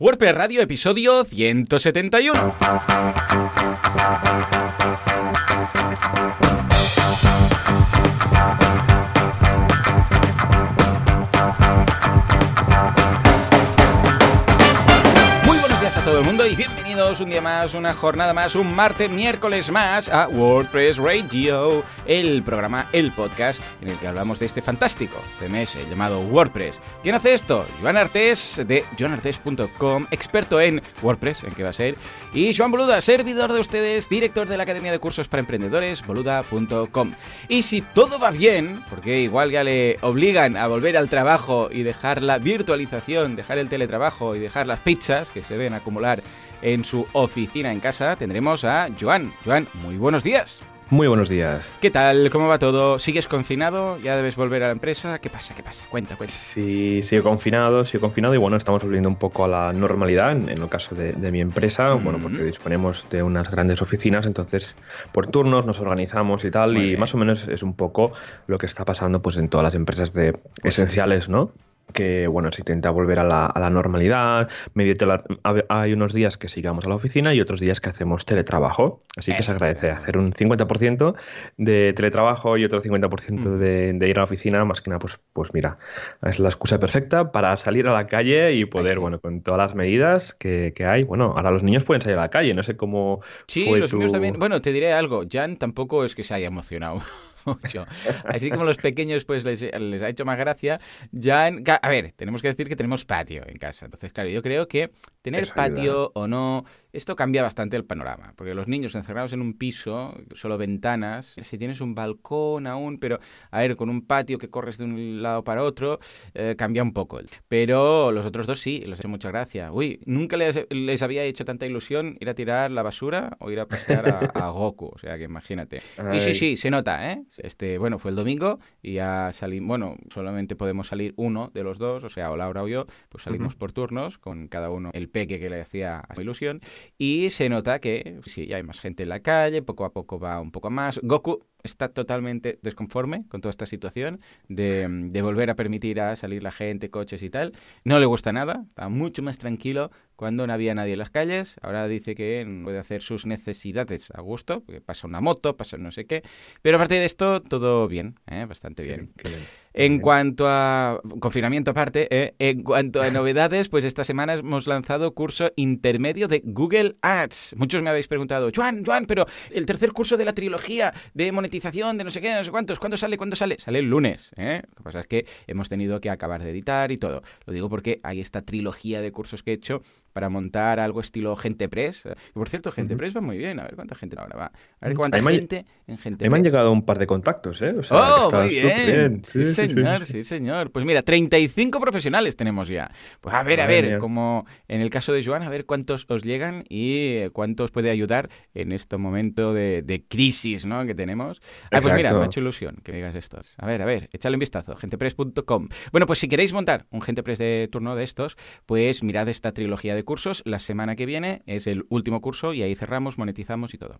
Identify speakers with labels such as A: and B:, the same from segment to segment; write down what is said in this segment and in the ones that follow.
A: WordPress Radio, episodio 171. Y bienvenidos un día más, una jornada más, un martes, miércoles más a WordPress Radio, el programa, el podcast en el que hablamos de este fantástico CMS llamado WordPress. ¿Quién hace esto? Joan Artés de joanartés.com, experto en WordPress, en qué va a ser, y Joan Boluda, servidor de ustedes, director de la Academia de Cursos para Emprendedores, boluda.com. Y si todo va bien, porque igual ya le obligan a volver al trabajo y dejar la virtualización, dejar el teletrabajo y dejar las pizzas que se ven acumular en su oficina en casa, tendremos a Joan. Joan, muy buenos días.
B: Muy buenos días.
A: ¿Qué tal? ¿Cómo va todo? ¿Sigues confinado? ¿Ya debes volver a la empresa? ¿Qué pasa? ¿Qué pasa? Cuenta, cuenta.
B: Sí, sigo confinado, sigo confinado y bueno, estamos volviendo un poco a la normalidad en, el caso de, de mi empresa, bueno, porque disponemos de unas grandes oficinas, entonces por turnos nos organizamos y tal
A: Muy
B: y
A: bien.
B: más o menos es un poco lo que está pasando pues en todas las empresas de esenciales, ¿no? Que bueno, se intenta volver a la, a la normalidad, hay unos días que sigamos a la oficina y otros días que hacemos teletrabajo, así que se agradece hacer un 50% de teletrabajo y otro 50% de, de ir a la oficina, más que nada, pues, pues mira, es la excusa perfecta para salir a la calle y poder,
A: sí.
B: bueno, con todas las medidas que, que hay, bueno, ahora los niños pueden salir a la calle, no sé cómo
A: Sí,
B: fue
A: los
B: tu-
A: niños también. Bueno, te diré algo. Jan tampoco es que se haya emocionado mucho. Así como los pequeños pues les, les ha hecho más gracia, Jan... ca- A ver, tenemos que decir que tenemos patio en casa. Entonces, claro, yo creo que tener
B: Eso ayuda.
A: patio o no, esto cambia bastante el panorama. Porque los niños encerrados en un piso, solo ventanas, si tienes un balcón aún, pero a ver, con un patio que corres de un lado para otro, eh, cambia un poco. Pero los otros dos sí, les ha hecho mucha gracia. Uy, nunca les, les había hecho tanta ilusión ir a tirar la basura o ir a pasear a, a Goku. O sea que imagínate. Y sí, sí, se nota, ¿eh? Este, bueno, fue el domingo y ya salimos, bueno, solamente podemos salir uno de los dos, o sea, o Laura o yo, pues salimos por turnos con cada uno el peque que le hacía ilusión y se nota que sí, ya hay más gente en la calle, poco a poco va un poco más. Goku está totalmente desconforme con toda esta situación de, de volver a permitir a salir la gente, coches y tal. No le gusta nada, está mucho más tranquilo cuando no había nadie en las calles. Ahora dice que puede hacer sus necesidades a gusto, porque pasa una moto, pasa no sé qué. Pero aparte de esto, todo bien, ¿eh? bastante bien. En cuanto a confinamiento aparte, ¿eh? en cuanto a novedades, pues esta semana hemos lanzado curso intermedio de Google Ads. Muchos me habéis preguntado, Juan, Juan, pero el tercer curso de la trilogía de monetización de no sé qué, no sé cuántos, ¿cuándo sale? ¿Cuándo sale? Sale el lunes. ¿eh? Lo que pasa es que hemos tenido que acabar de editar y todo. Lo digo porque hay esta trilogía de cursos que he hecho para montar algo estilo Gente Press. Y por cierto, Gente Press va muy bien. A ver cuánta gente ahora va. A ver cuánta
B: Ahí
A: gente en Gente
B: mí me han
A: Press.
B: llegado un par de contactos, ¿eh? O sea,
A: ¡Oh,
B: que está
A: muy bien! Sí. Señor, sí, señor. Pues mira, 35 profesionales tenemos ya. Pues a ver, a ver, como en el caso de Joan, a ver cuántos os llegan y eh, cuántos puede ayudar en este momento de, de crisis ¿no? que tenemos. Ah, pues mira, me ha hecho ilusión que me digas estos. A ver, a ver, échale un vistazo, gentepress.com. Bueno, pues si queréis montar un Gentepress de turno de estos, pues mirad esta trilogía de cursos. La semana que viene es el último curso y ahí cerramos, monetizamos y todo.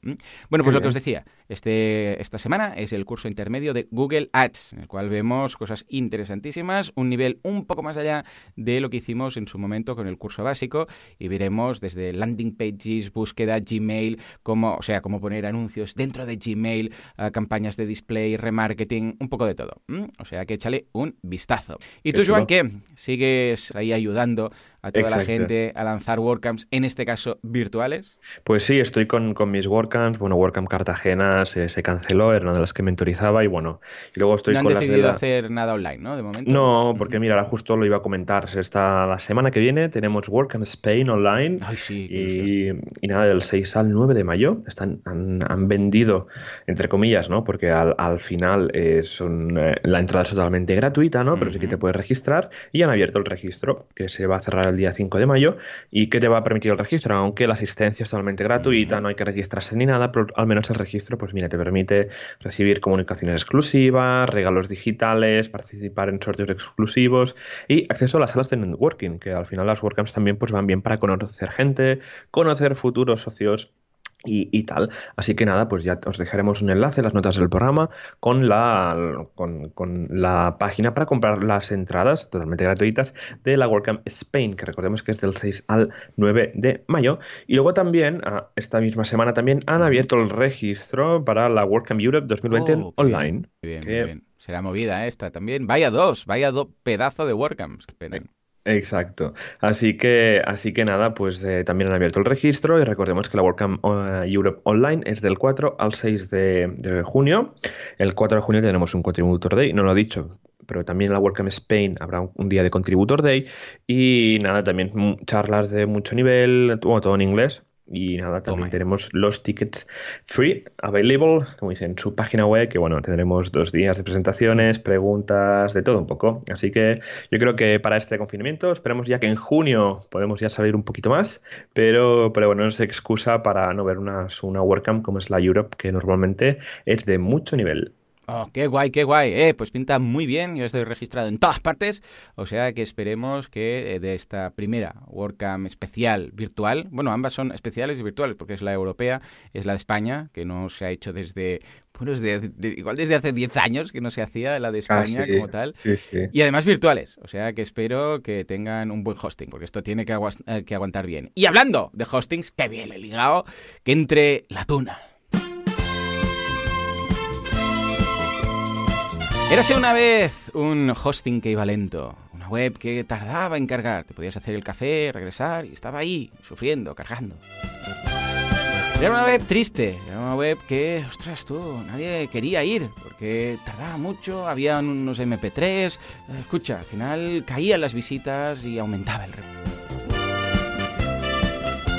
A: Bueno, pues lo que os decía, este, esta semana es el curso intermedio de Google Ads, en el cual vemos cosas interesantísimas, un nivel un poco más allá de lo que hicimos en su momento con el curso básico y veremos desde landing pages, búsqueda, Gmail, cómo, o sea, cómo poner anuncios dentro de Gmail, eh, campañas de display, remarketing, un poco de todo. O sea que échale un vistazo. ¿Y tú, Joan, qué? ¿Sigues ahí ayudando a toda la
B: Exacto.
A: gente a lanzar WordCamps, en este caso virtuales?
B: Pues sí, estoy con, con mis WordCamps. Bueno, WordCamp Cartagena se, se canceló, era una de las que mentorizaba y bueno, y luego estoy
A: no han
B: con las de
A: decidido
B: la-
A: hacer nada online, ¿no? De momento.
B: No, porque mira, ahora justo lo iba a comentar. Esta, la semana que viene tenemos WordCamp Spain online
A: Ay, sí,
B: y, y nada, del 6 al 9 de mayo están, han, han vendido, entre comillas, ¿no? Porque al, al final es un, eh, la entrada es totalmente gratuita, ¿no? Pero sí que te puedes registrar y han abierto el registro, que se va a cerrar el día 5 de mayo y que te va a permitir el registro, aunque la asistencia es totalmente gratuita, no hay que registrarse ni nada, pero al menos el registro, pues mira, te permite recibir comunicaciones exclusivas, regalos digitales, participar en sorteos exclusivos y acceso a las salas de networking, que al final las WordCamps también pues van bien para conocer gente, conocer futuros socios y, tal. Así que nada, pues ya os dejaremos un enlace en las notas del programa con la, con, la página para comprar las entradas totalmente gratuitas de la WordCamp Spain, que recordemos que es del 6 al 9 de mayo. Y luego también, ah, esta misma semana también, han abierto el registro para la WordCamp Europe 2020 online.
A: Bien, bien, Será movida esta también. Vaya dos, vaya dos pedazo de WordCamps.
B: Exacto. Así que, así que nada, pues eh, también han abierto el registro y recordemos que la WordCamp eh, Europe Online es del 4 al 6 de, junio. El 4 de junio tenemos un Contributor Day, no lo he dicho, pero también en la WordCamp Spain habrá un, día de Contributor Day y nada, también charlas de mucho nivel, todo en inglés. Y nada, también tenemos los tickets free, available, como dicen, en su página web, que bueno, tendremos dos días de presentaciones, preguntas, de todo un poco. Así que yo creo que para este confinamiento, esperemos ya que en junio podemos ya salir un poquito más, pero, pero bueno, no es excusa para no ver una, una WordCamp como es la Europe, que normalmente es de mucho nivel.
A: Oh, qué guay, qué guay. Eh, pues pinta muy bien. Yo estoy registrado en todas partes. O sea que esperemos que eh, de esta primera WordCamp especial virtual, bueno, ambas son especiales y virtuales, porque es la europea, es la de España, que no se ha hecho desde, bueno, igual desde hace 10 años que no se hacía la de ah, España como tal. Y además virtuales. O sea que espero que tengan un buen hosting, porque esto tiene que, eh, que aguantar bien. Y hablando de hostings, qué bien he ligado, que entre la tuna Érase una vez un hosting que iba lento, una web que tardaba en cargar. Te podías hacer el café, regresar y estaba ahí, sufriendo, cargando. Era una web triste, era una web que, ostras tú, nadie quería ir porque tardaba mucho, había unos MP3. Escucha, al final caían las visitas y aumentaba el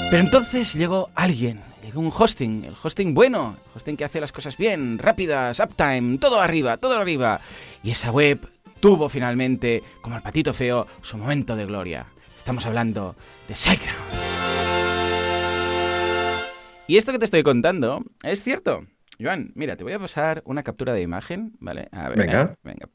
A: Pero entonces llegó alguien un hosting, el hosting bueno, el hosting que hace las cosas bien, rápidas, uptime, todo arriba, todo arriba. Y esa web tuvo finalmente, como el patito feo, su momento de gloria. Estamos hablando de SiteGround. Y esto que te estoy contando es cierto. Joan, mira, te voy a pasar una captura de imagen, ¿vale? A ver, venga. venga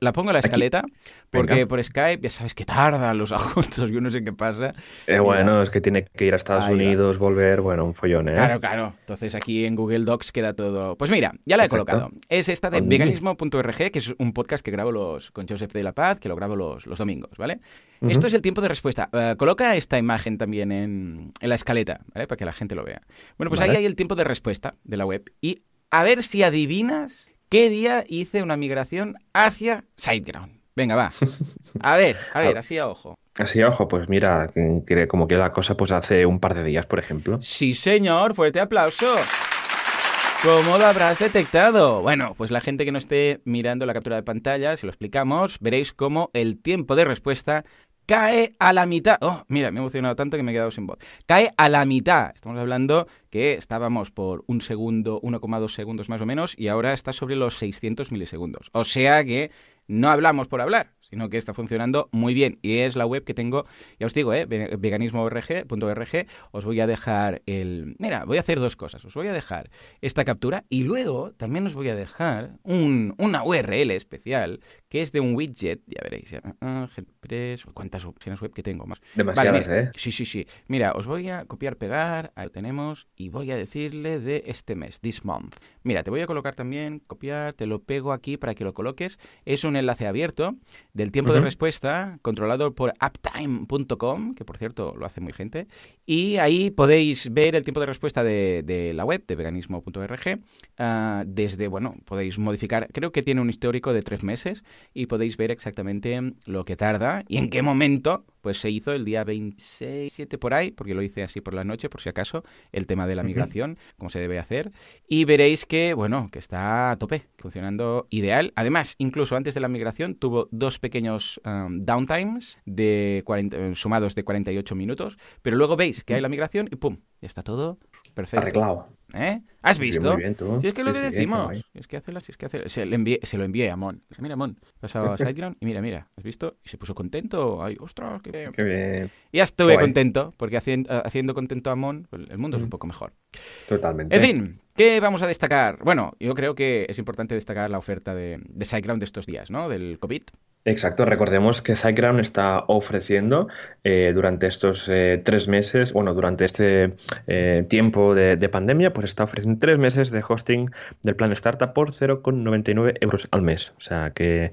A: la pongo en la escaleta, porque por Skype ya sabes que tardan los ajustes, yo no sé qué pasa.
B: Eh, bueno, es que tiene que ir a Estados Unidos, volver, bueno, un follón, ¿eh?
A: Claro, claro. Entonces aquí en Google Docs queda todo. Pues mira, ya la he colocado. Es esta de veganismo.org, que es un podcast que grabo los con Joseph de la Paz, que lo grabo los, los domingos, ¿vale? Esto es el tiempo de respuesta. Eh, coloca esta imagen también en, en, la escaleta, ¿vale? Para que la gente lo vea. Bueno, pues ahí hay el tiempo de respuesta de la web y a ver si adivinas qué día hice una migración hacia SiteGround. Venga, va. A ver, a ver, así a ojo.
B: Así a ojo, pues mira, como que la cosa pues hace un par de días, por ejemplo.
A: Sí, señor, fuerte aplauso. ¿Cómo lo habrás detectado? Bueno, pues la gente que no esté mirando la captura de pantalla, si lo explicamos, veréis cómo el tiempo de respuesta cae a la mitad. Oh, mira, me he emocionado tanto que me he quedado sin voz. Cae a la mitad. Estamos hablando que estábamos por un segundo, 1,2 segundos más o menos, y ahora está sobre los 600 milisegundos. O sea que no hablamos por hablar sino que está funcionando muy bien. Y es la web que tengo, ya os digo, ¿eh? veganismo.org. Os voy a dejar el... Mira, voy a hacer dos cosas. Os voy a dejar esta captura y luego también os voy a dejar un, una URL especial que es de un widget. Ya veréis. Ah, ¿Cuántas opciones web que tengo más?
B: Demasiadas, ¿eh?
A: Sí, sí, sí. Mira, os voy a copiar, pegar. Ahí lo tenemos. Y voy a decirle de este mes, this month. Mira, te voy a colocar también, copiar, te lo pego aquí para que lo coloques. Es un enlace abierto del tiempo de respuesta controlado por uptime.com, que por cierto lo hace muy gente, y ahí podéis ver el tiempo de respuesta de, la web de veganismo.org. Ah, desde, bueno, podéis modificar, creo que tiene un histórico de tres meses y podéis ver exactamente lo que tarda y en qué momento pues se hizo el día 26, 7 por ahí, porque lo hice así por la noche, por si acaso, el tema de la migración, como se debe hacer. Y veréis que, bueno, que está a tope, funcionando ideal. Además, incluso antes de la migración tuvo dos pequeños um, downtimes de 40, eh, sumados de 48 minutos, pero luego veis que hay la migración y ¡pum! Ya está todo perfecto.
B: Arreglado.
A: ¿Eh? ¿Has visto? Si es que es lo que decimos. es que hace es que hace... Se, se lo envié a Mon. mira, Mon, pasado a SiteGround y mira, mira, ¿has visto? Y se puso contento. Ay, ostras, qué,
B: bien.
A: Ya estuve contento, porque haciendo, haciendo contento a Mon, el mundo es un poco mejor.
B: Totalmente.
A: En fin, ¿qué vamos a destacar? Bueno, yo creo que es importante destacar la oferta de, de SiteGround de estos días, ¿no? Del COVID.
B: Exacto, recordemos que SiteGround está ofreciendo eh, durante estos eh, tres meses, bueno, durante este eh, tiempo de, pandemia, pues está ofreciendo tres meses de hosting del plan Startup por 0,99 euros al mes. O sea que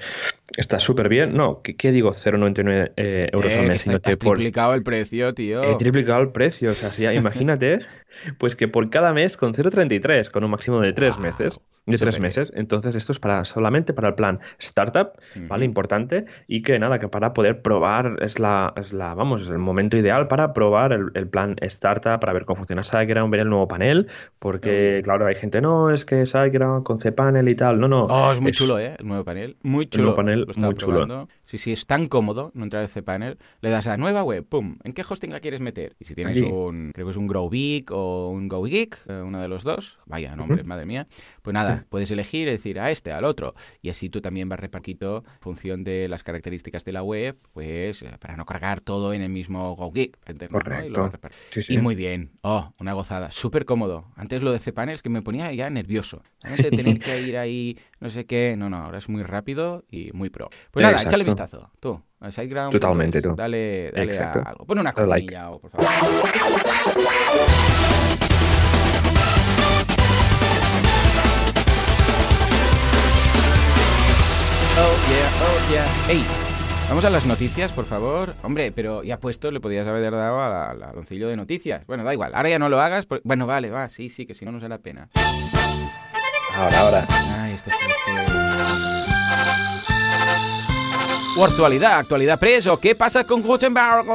B: está súper bien. No, ¿qué, digo 0,99 euros al mes?
A: Que has triplicado el precio, tío.
B: He triplicado el precio, o sea, sí, imagínate, pues que por cada mes con 0,33, con un máximo de tres meses de tres meses. Entonces, esto es para solamente para el plan startup, ¿vale? Importante. Y que nada, que para poder probar es la, es la vamos, es el momento ideal para probar el, plan startup, para ver cómo funciona SiteGround, ver el nuevo panel. Porque, claro, hay gente, no, es que SiteGround con cPanel y tal. No, no.
A: Oh, es muy chulo, ¿eh? El nuevo panel. Muy chulo. El nuevo panel, muy chulo. Sí, sí, es tan cómodo no entrar en cPanel. Le das a nueva web, pum. ¿En qué hosting la quieres meter? Y si tienes un, creo que es un GrowBeak o un GoGeek, eh, uno de los dos, vaya nombre, madre mía, pues nada, puedes elegir, decir a este, al otro. Y así tú también vas repartido en función de las características de la web, pues eh, para no cargar todo en el mismo GoGeek.
B: Correcto.
A: Y, muy bien. Oh, una gozada. Súper cómodo. Antes lo de cPanel que me ponía ya nervioso. tener que ir ahí, no sé qué. No, no, ahora es muy rápido y muy pro. Pues nada, échale vistazo. Tú. SiteGround.
B: Totalmente, tú.
A: Dale, dale a algo. Pon una cortinilla, por favor. Oh yeah, oh yeah. Hey, vamos a las noticias, por favor. Hombre, pero ya puesto le podías haber dado al aloncillo de noticias. Bueno, da igual. Ahora ya no lo hagas. Bueno, vale, va, sí, sí, que si no nos da la pena.
B: Ahora, ahora.
A: Ay, este, este. O actualidad, actualidad preso. ¿Qué pasa con Gutenberg?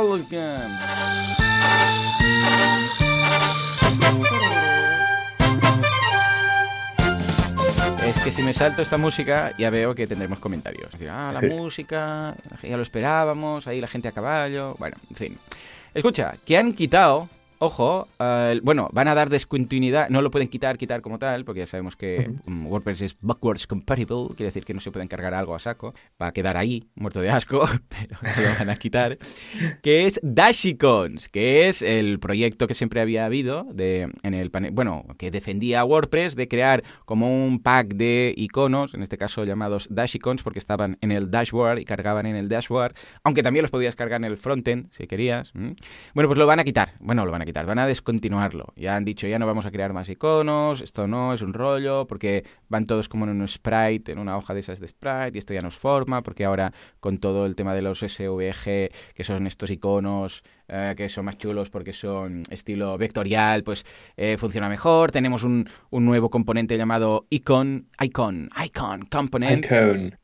A: Es que si me salto esta música ya veo que tendremos comentarios. Es decir, ah, la música, ya lo esperábamos, ahí la gente a caballo. Bueno, en fin. Escucha, que han quitado Ojo, bueno, van a dar descontinuidad, no lo pueden quitar, quitar como tal, porque ya sabemos que mm, WordPress es backwards compatible, quiere decir que no se pueden cargar algo a saco, va a quedar ahí, muerto de asco, pero lo van a quitar, que es Dashicons, que es el proyecto que siempre había habido de, en el panel, bueno, que defendía WordPress de crear como un pack de iconos, en este caso llamados Dashicons, porque estaban en el dashboard y cargaban en el dashboard, aunque también los podías cargar en el frontend, si querías. Bueno, pues lo van a quitar, bueno, lo van a quitar, van a descontinuarlo. Ya han dicho, ya no vamos a crear más iconos, esto no, es un rollo, porque van todos como en un sprite, en una hoja de esas de sprite, y esto ya nos forma, porque ahora con todo el tema de los SVG, que son estos iconos eh, que son más chulos porque son estilo vectorial, pues eh, funciona mejor. Tenemos un, un, nuevo componente llamado Icon, Icon, Icon Component,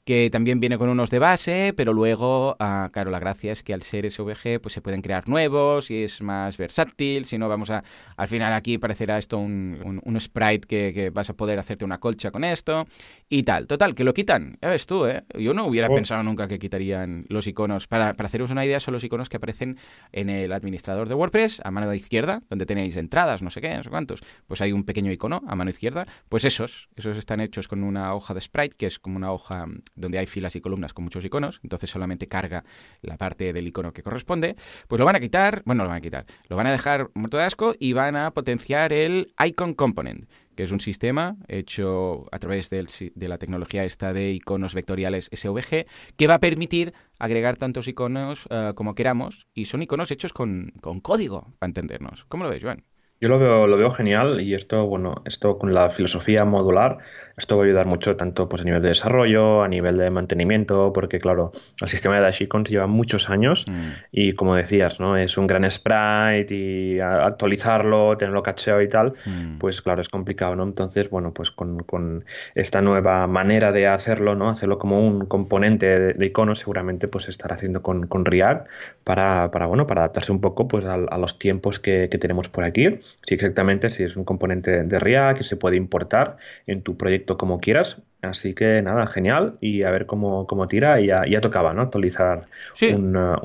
A: que también viene con unos de base, pero luego, ah, claro, la gracia es que al ser SVG, pues se pueden crear nuevos y es más versátil. Si no, vamos a, al final aquí parecerá esto un, un, sprite que, que, vas a poder hacerte una colcha con esto y tal. Total, que lo quitan. Ya ves tú, ¿eh? Yo no hubiera oh. pensado nunca que quitarían los iconos. Para, para haceros una idea, son los iconos que aparecen en el administrador de WordPress, a mano izquierda, donde tenéis entradas, no sé qué, no sé cuántos, pues hay un pequeño icono a mano izquierda, pues esos, esos están hechos con una hoja de sprite, que es como una hoja donde hay filas y columnas con muchos iconos, entonces solamente carga la parte del icono que corresponde, pues lo van a quitar, bueno, lo van a quitar, lo van a dejar muerto de asco y van a potenciar el icon component que es un sistema hecho a través de la tecnología esta de iconos vectoriales SVG, que va a permitir agregar tantos iconos eh, como queramos, y son iconos hechos con, con código, para entendernos. ¿Cómo lo ves, Joan?
B: Yo lo veo, lo veo genial y esto, bueno, esto con la filosofía modular, esto va a ayudar mucho tanto pues, a nivel de desarrollo, a nivel de mantenimiento, porque claro, el sistema de Dashicons lleva muchos años mm. y como decías, ¿no? Es un gran sprite y actualizarlo, tenerlo cacheado y tal, mm. pues claro, es complicado, ¿no? Entonces, bueno, pues con, con, esta nueva manera de hacerlo, ¿no? Hacerlo como un componente de, iconos, seguramente pues estar haciendo con, con React para, para, bueno, para adaptarse un poco pues a, a los tiempos que, que tenemos por aquí Sí, exactamente, si es un componente de React que se puede importar en tu proyecto como quieras. Así que nada, genial. Y a ver cómo, cómo tira. Y ya, ya tocaba, ¿no? Actualizar una,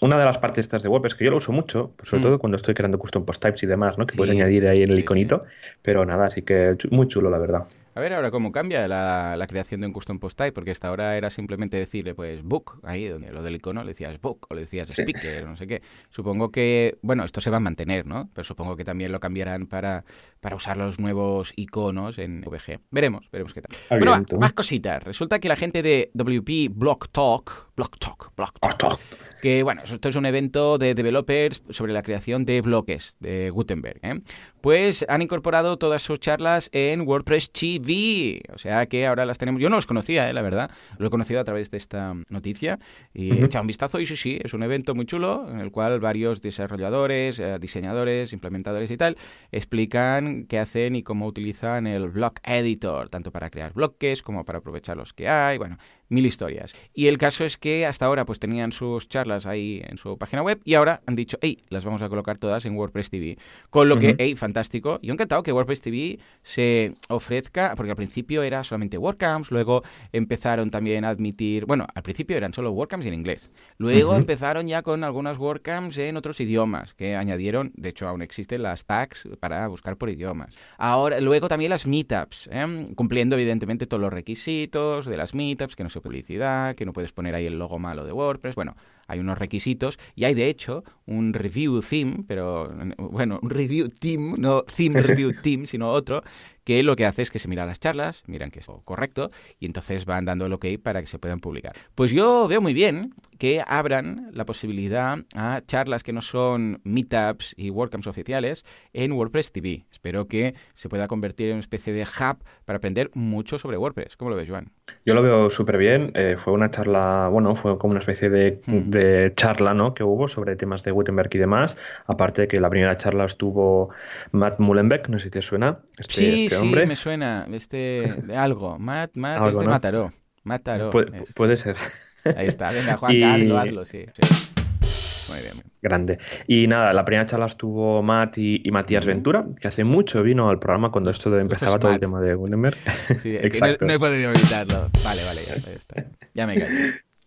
B: una de las partes estas de WordPress que yo lo uso mucho, sobre mm. todo cuando estoy creando custom post types y demás, ¿no? Que puedes añadir ahí en el iconito. Pero nada, así que muy chulo, la verdad.
A: A ver ahora cómo cambia la, la, creación de un custom post type, porque hasta ahora era simplemente decirle, pues, book, ahí donde lo del icono le decías book o le decías speaker, no sé qué. Supongo que, bueno, esto se va a mantener, ¿no? Pero supongo que también lo cambiarán para, para usar los nuevos iconos en VG. Veremos, veremos qué tal. Bueno, más cositas. Resulta que la gente de WP Block Talk, Block Talk, Block Talk, que bueno, esto es un evento de developers sobre la creación de bloques de Gutenberg, ¿eh? pues han incorporado todas sus charlas en WordPress TV, o sea que ahora las tenemos, yo no los conocía, ¿eh? la verdad, lo he conocido a través de esta noticia y he echado un vistazo y sí, sí, es un evento muy chulo en el cual varios desarrolladores, eh, diseñadores, implementadores y tal explican qué hacen y cómo utilizan el Block Editor, tanto para crear bloques como para aprovechar los que hay, bueno, mil historias. Y el caso es que hasta ahora pues tenían sus charlas ahí en su página web y ahora han dicho, hey, las vamos a colocar todas en WordPress TV. Con lo que, hey, fantástico. Yo encantado que WordPress TV se ofrezca, porque al principio era solamente WordCamps, luego empezaron también a admitir, bueno, al principio eran solo WordCamps en inglés. Luego empezaron ya con algunas WordCamps en otros idiomas, que añadieron, de hecho aún existen las tags para buscar por idiomas. Ahora, luego también las meetups, ¿eh? cumpliendo evidentemente todos los requisitos de las meetups, que no se publicidad, que no puedes poner ahí el logo malo de WordPress. Bueno, hay unos requisitos y hay de hecho un review theme, pero bueno, un review team, no theme review team, sino otro, que lo que hace es que se mira las charlas, miran que es correcto y entonces van dando el ok para que se puedan publicar. Pues yo veo muy bien que abran la posibilidad a charlas que no son meetups y WordCamps oficiales en WordPress TV. Espero que se pueda convertir en una especie de hub para aprender mucho sobre WordPress. ¿Cómo lo ves, Joan?
B: Yo lo veo súper bien. Eh, fue una charla, bueno, fue como una especie de, de, charla ¿no? que hubo sobre temas de Gutenberg y demás. Aparte de que la primera charla estuvo Matt Mullenbeck, no sé si te suena.
A: Este, sí, este sí, me suena. Este, de algo. Matt, Matt es de Mataró. Mataró.
B: puede ser.
A: Ahí está, venga, Juan, hazlo, hazlo, sí. Muy bien.
B: Grande. Y nada, la primera charla estuvo Matt y, Matías Ventura, que hace mucho vino al programa cuando esto empezaba todo el tema de Gutenberg.
A: Sí, Exacto. No, he podido evitarlo. Vale, vale, ya, está. Ya me callo.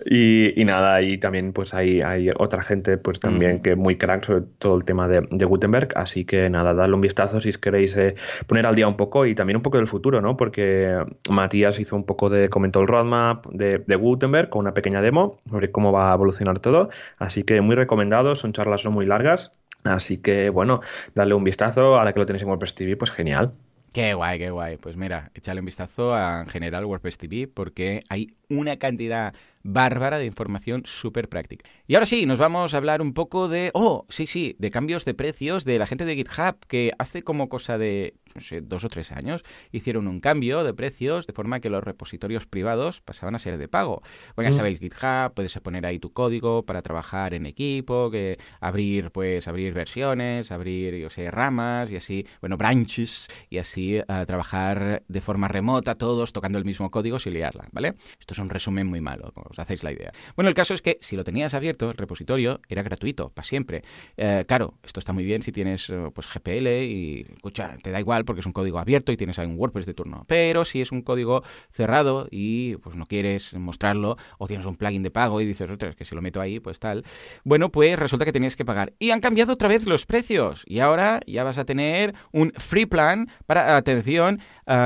B: Y, nada, y también pues hay, hay otra gente pues también que muy crack sobre todo el tema de, Gutenberg, así que nada, dadle un vistazo si os queréis eh, poner al día un poco y también un poco del futuro, ¿no? Porque Matías hizo un poco de, comentó el roadmap de, Gutenberg con una pequeña demo sobre cómo va a evolucionar todo, así que muy recomendado, son charlas no muy largas, así que bueno, dale un vistazo, ahora que lo tenéis en WordPress TV, pues genial.
A: Qué guay, qué guay. Pues mira, échale un vistazo a en general WordPress TV porque hay una cantidad bárbara de información súper práctica. Y ahora sí, nos vamos a hablar un poco de, oh, sí, sí, de cambios de precios de la gente de GitHub, que hace como cosa de, no sé, dos o tres años, hicieron un cambio de precios de forma que los repositorios privados pasaban a ser de pago. Bueno, ya mm. sabéis, GitHub, puedes poner ahí tu código para trabajar en equipo, que abrir, pues, abrir versiones, abrir, yo sé, ramas y así, bueno, branches, y así uh, trabajar de forma remota todos tocando el mismo código sin liarla, ¿vale? Esto es un resumen muy malo, hacéis la idea. Bueno, el caso es que si lo tenías abierto, el repositorio era gratuito, para siempre. Eh, claro, esto está muy bien si tienes eh, pues GPL y, escucha, te da igual porque es un código abierto y tienes ahí un WordPress de turno. Pero si es un código cerrado y pues no quieres mostrarlo o tienes un plugin de pago y dices, otra, es que si lo meto ahí, pues tal. Bueno, pues resulta que tenías que pagar. Y han cambiado otra vez los precios. Y ahora ya vas a tener un free plan para, atención,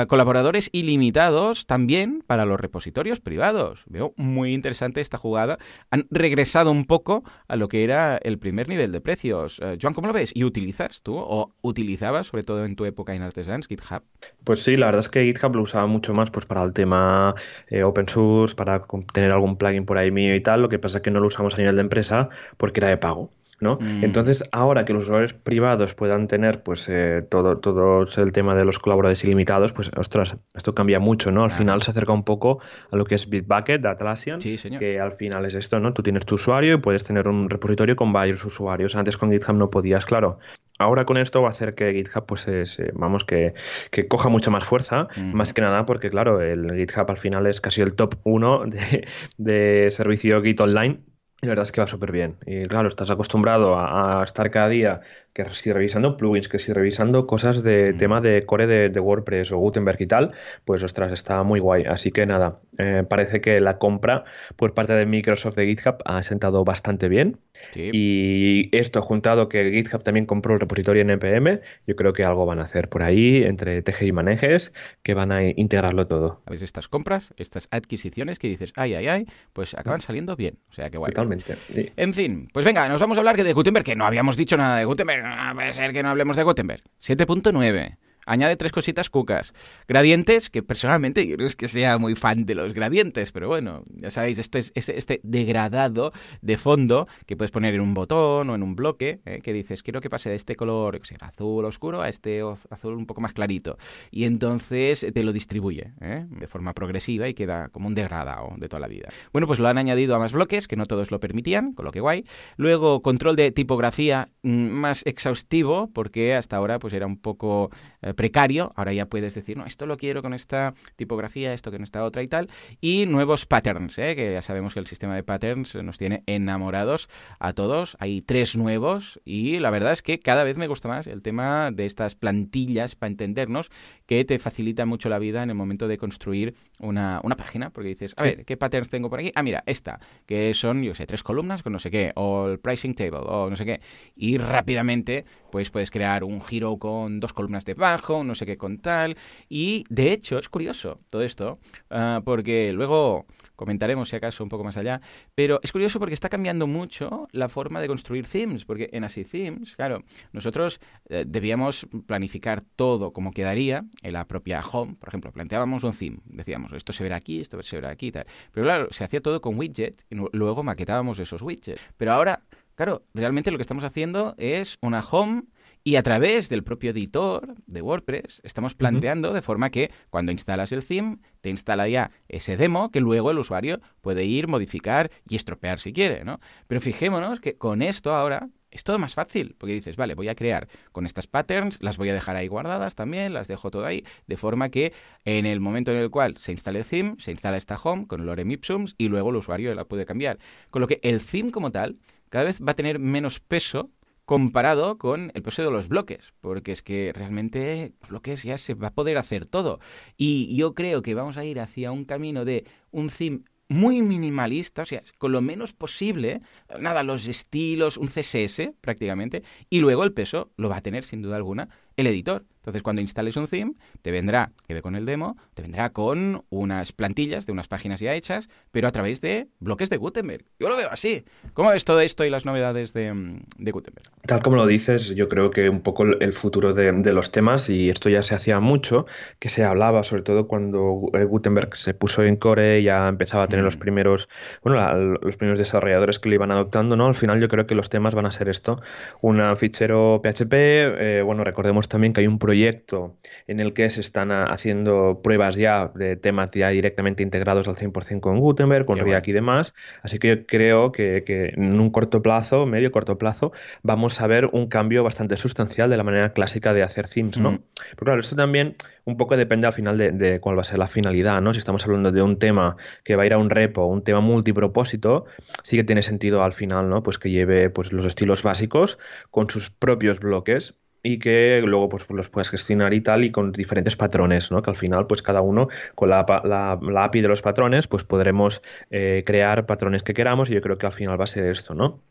A: colaboradores ilimitados también para los repositorios privados. Veo muy interesante esta jugada. Han regresado un poco a lo que era el primer nivel de precios. Uh, Joan, ¿cómo lo ves? ¿Y utilizas tú o utilizabas, sobre todo en tu época en Artesans, GitHub?
B: Pues sí, la verdad es que GitHub lo usaba mucho más pues para el tema eh, open source, para tener algún plugin por ahí mío y tal. Lo que pasa es que no lo usamos a nivel de empresa porque era de pago. ¿No? Mm. Entonces, ahora que los usuarios privados puedan tener pues eh, todo, todo el tema de los colaboradores ilimitados, pues ostras, esto cambia mucho, ¿no? Al final se acerca un poco a lo que es Bitbucket de Atlassian, que al final es esto, ¿no? Tú tienes tu usuario y puedes tener un repositorio con varios usuarios. Antes con GitHub no podías, claro. Ahora con esto va a hacer que GitHub, pues, vamos, que, que, coja mucha más fuerza, más que nada porque, claro, el GitHub al final es casi el top uno de, de servicio Git Online la verdad es que va súper bien. Y claro, estás acostumbrado a, estar cada día que si revisando plugins, que si revisando cosas de tema de core de, WordPress o Gutenberg y tal, pues ostras, está muy guay. Así que nada, eh, parece que la compra por parte de Microsoft de GitHub ha sentado bastante bien. Y esto juntado que GitHub también compró el repositorio NPM, yo creo que algo van a hacer por ahí entre TG y manejes que van a integrarlo todo.
A: A veces estas compras, estas adquisiciones que dices, ay, ay, ay, pues acaban saliendo bien. O sea, que guay.
B: Totalmente.
A: En fin, pues venga, nos vamos a hablar de Gutenberg, que no habíamos dicho nada de Gutenberg. Puede ser que no hablemos de Gutenberg. 7.9. Añade tres cositas cucas. Gradientes, que personalmente yo no es que sea muy fan de los gradientes, pero bueno, ya sabéis, este, este, este degradado de fondo que puedes poner en un botón o en un bloque, ¿eh? que dices, quiero que pase de este color azul oscuro a este azul un poco más clarito. Y entonces te lo distribuye ¿eh? de forma progresiva y queda como un degradado de toda la vida. Bueno, pues lo han añadido a más bloques, que no todos lo permitían, con lo que guay. Luego, control de tipografía mm, más exhaustivo, porque hasta ahora pues era un poco eh, precario, ahora ya puedes decir, no, esto lo quiero con esta tipografía, esto con esta otra y tal, y nuevos patterns, ¿eh? que ya sabemos que el sistema de patterns nos tiene enamorados a todos, hay tres nuevos y la verdad es que cada vez me gusta más el tema de estas plantillas para entendernos que te facilita mucho la vida en el momento de construir una, una página, porque dices, a ver, ¿qué patterns tengo por aquí? Ah, mira, esta, que son, yo sé, tres columnas con no sé qué, o el pricing table, o no sé qué, y rápidamente pues puedes crear un giro con dos columnas de no sé qué con tal. Y de hecho, es curioso todo esto, ah, porque luego comentaremos si acaso un poco más allá, pero es curioso porque está cambiando mucho la forma de construir themes, porque en así themes, claro, nosotros eh, debíamos planificar todo como quedaría en la propia home, por ejemplo, planteábamos un theme, decíamos, esto se verá aquí, esto se verá aquí y tal, pero claro, se hacía todo con widget y luego maquetábamos esos widgets, pero ahora, claro, realmente lo que estamos haciendo es una home y a través del propio editor de WordPress estamos planteando de forma que cuando instalas el theme te instala ya ese demo que luego el usuario puede ir, modificar y estropear si quiere, ¿no? Pero fijémonos que con esto ahora es todo más fácil, porque dices, vale, voy a crear con estas patterns, las voy a dejar ahí guardadas también, las dejo todo ahí, de forma que en el momento en el cual se instale el theme, se instala esta home con lorem ipsums y luego el usuario la puede cambiar. Con lo que el theme como tal cada vez va a tener menos peso comparado con el peso de los bloques, porque es que realmente bloques ya se va a poder hacer todo. Y yo creo que vamos a ir hacia un camino de un theme muy minimalista, o sea, con lo menos posible, nada, los estilos, un CSS prácticamente, y luego el peso lo va a tener sin duda alguna el editor. Entonces, cuando instales un theme, te vendrá, que ve con el demo, te vendrá con unas plantillas de unas páginas ya hechas, pero a través de bloques de Gutenberg. Yo lo veo así. ¿Cómo ves todo esto y las novedades de, Gutenberg?
B: Tal como lo dices, yo creo que un poco el futuro de, los temas, y esto ya se hacía mucho, que se hablaba, sobre todo cuando Gutenberg se puso en core, ya empezaba a tener los primeros, bueno, los primeros desarrolladores que lo iban adoptando, ¿no? Al final yo creo que los temas van a ser esto, un fichero PHP, eh, bueno, recordemos también que hay un proyecto en el que se están haciendo pruebas ya de temas ya directamente integrados al 100% con Gutenberg, con React y demás. Así que yo creo que, en un corto plazo, medio corto plazo, vamos a ver un cambio bastante sustancial de la manera clásica de hacer themes, ¿no? Mm. Pero claro, esto también un poco depende al final de, cuál va a ser la finalidad, ¿no? Si estamos hablando de un tema que va a ir a un repo, un tema multipropósito, sí que tiene sentido al final, ¿no? Pues que lleve pues, los estilos básicos con sus propios bloques y que luego pues, los puedes gestionar y tal y con diferentes patrones, ¿no? Que al final pues cada uno con la, la, API de los patrones pues podremos eh, crear patrones que queramos y yo creo que al final va a ser esto, ¿no?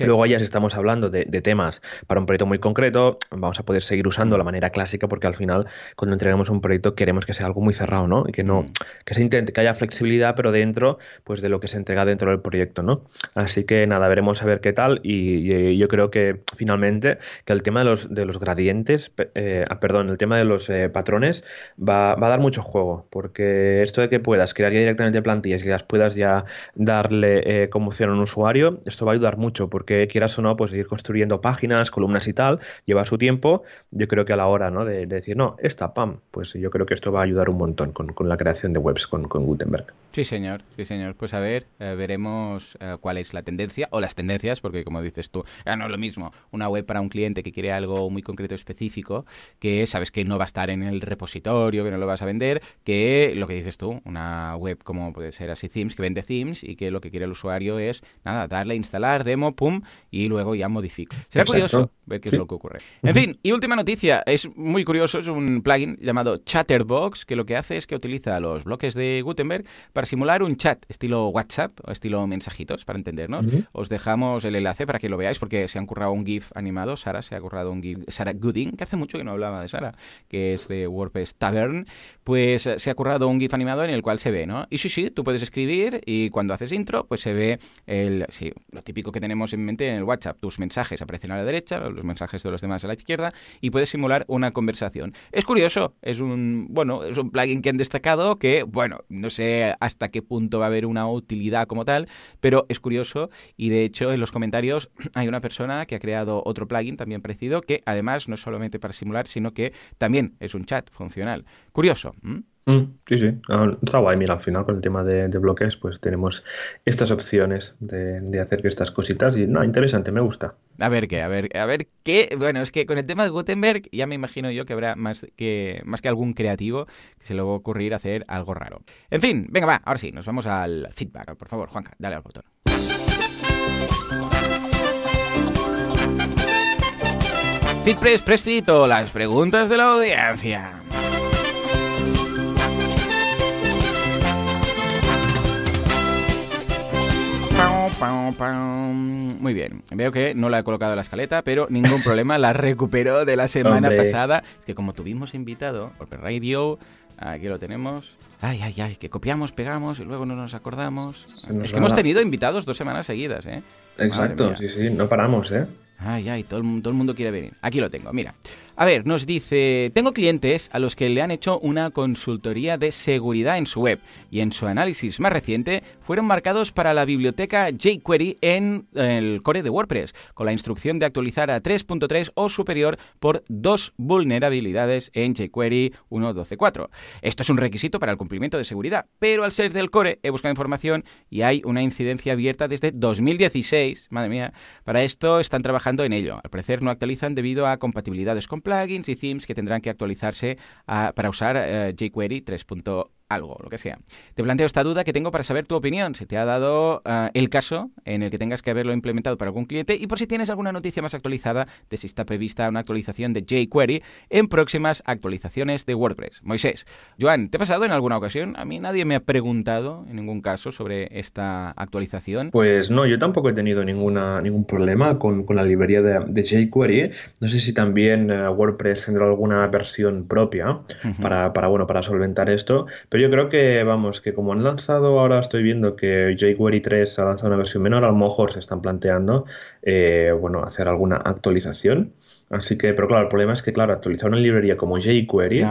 B: Luego ya si estamos hablando de, temas para un proyecto muy concreto, vamos a poder seguir usando la manera clásica porque al final cuando entregamos un proyecto queremos que sea algo muy cerrado, ¿no? Y que no, mm. que se intente, que haya flexibilidad, pero dentro, pues de lo que se entrega dentro del proyecto, ¿no? Así que nada, veremos a ver qué tal y, yo creo que finalmente que el tema de los, de los gradientes, eh, ah, perdón, el tema de los eh, patrones va, va, a dar mucho juego porque esto de que puedas crear ya directamente plantillas y las puedas ya darle eh, como opción a un usuario, esto va a ayudar mucho porque quieras o no, pues ir construyendo páginas, columnas y tal, lleva su tiempo. Yo creo que a la hora ¿no? de, decir, no, esta, pam, pues yo creo que esto va a ayudar un montón con, la creación de webs con, Gutenberg.
A: Sí, señor, sí, señor. Pues a ver, eh, veremos eh, cuál es la tendencia o las tendencias, porque como dices tú, ya no es lo mismo una web para un cliente que quiere algo muy concreto específico, que sabes que no va a estar en el repositorio, que no lo vas a vender, que lo que dices tú, una web como puede ser así Themes, que vende Themes y que lo que quiere el usuario es, nada, darle a instalar, demo, pum, pum, y luego ya modifico. Será curioso ver qué es lo que ocurre. En fin, y última noticia, es muy curioso, es un plugin llamado Chatterbox, que lo que hace es que utiliza los bloques de Gutenberg para simular un chat estilo WhatsApp o estilo mensajitos, para entendernos. Os dejamos el enlace para que lo veáis, porque se han currado un GIF animado, Sara se ha currado un GIF, Sara Gooding, que hace mucho que no hablaba de Sara, que es de WordPress Tavern, pues eh, se ha currado un GIF animado en el cual se ve, ¿no? Y sí, sí, tú puedes escribir y cuando haces intro, pues se ve el, sí, lo típico que tenemos en en el WhatsApp. Tus mensajes aparecen a la derecha, los mensajes de los demás a la izquierda y puedes simular una conversación. Es curioso, es un, bueno, es un plugin que han destacado que, bueno, no sé hasta qué punto va a haber una utilidad como tal, pero es curioso y de hecho en los comentarios hay una persona que ha creado otro plugin también parecido que además no es solamente para simular, sino que también es un chat funcional. Curioso.
B: Sí, sí, ah, está guay. Mira, al final con el tema de, bloques, pues tenemos estas opciones de, hacer estas cositas y no, interesante, me gusta.
A: A ver qué, a ver, a ver qué. Bueno, es que con el tema de Gutenberg ya me imagino yo que habrá más que, más que algún creativo que se le va a ocurrir hacer algo raro. En fin, venga, va, ahora sí, nos vamos al feedback. Por favor, Juanca, dale al botón. FitPress, Pressfit las preguntas de la audiencia. Muy bien, veo que no la he colocado en la escaleta, pero ningún problema, la recuperó de la semana pasada. Es que como tuvimos invitado, porque Radio, aquí lo tenemos. Ay, ay, ay, que copiamos, pegamos y luego no nos acordamos. es que hemos tenido invitados dos semanas seguidas, ¿eh?
B: Exacto, sí, sí, no paramos, ¿eh?
A: Ay, ay, todo el, todo el mundo quiere venir. Aquí lo tengo, mira. A ver, nos dice, tengo clientes a los que le han hecho una consultoría de seguridad en su web y en su análisis más reciente fueron marcados para la biblioteca jQuery en el core de WordPress, con la instrucción de actualizar a 3.3 o superior por dos vulnerabilidades en jQuery 1.12.4. Esto es un requisito para el cumplimiento de seguridad, pero al ser del core he buscado información y hay una incidencia abierta desde 2016, madre mía, para esto están trabajando en ello. Al parecer no actualizan debido a compatibilidades con plugins y themes que tendrán que actualizarse ah, para usar eh, jQuery 3 algo, lo que sea. Te planteo esta duda que tengo para saber tu opinión, si te ha dado ah, el caso en el que tengas que haberlo implementado para algún cliente y por si tienes alguna noticia más actualizada de si está prevista una actualización de jQuery en próximas actualizaciones de WordPress. Moisés, Joan, ¿te ha pasado en alguna ocasión? A mí nadie me ha preguntado en ningún caso sobre esta actualización.
B: Pues no, yo tampoco he tenido ninguna, ningún problema con, la librería de, jQuery. No sé si también eh, WordPress tendrá alguna versión propia para, para, bueno, para solventar esto, pero yo creo que, vamos, que como han lanzado, ahora estoy viendo que jQuery 3 ha lanzado una versión menor, a lo mejor se están planteando, eh, bueno, hacer alguna actualización. Así que, pero claro, el problema es que, claro, actualizar una librería como jQuery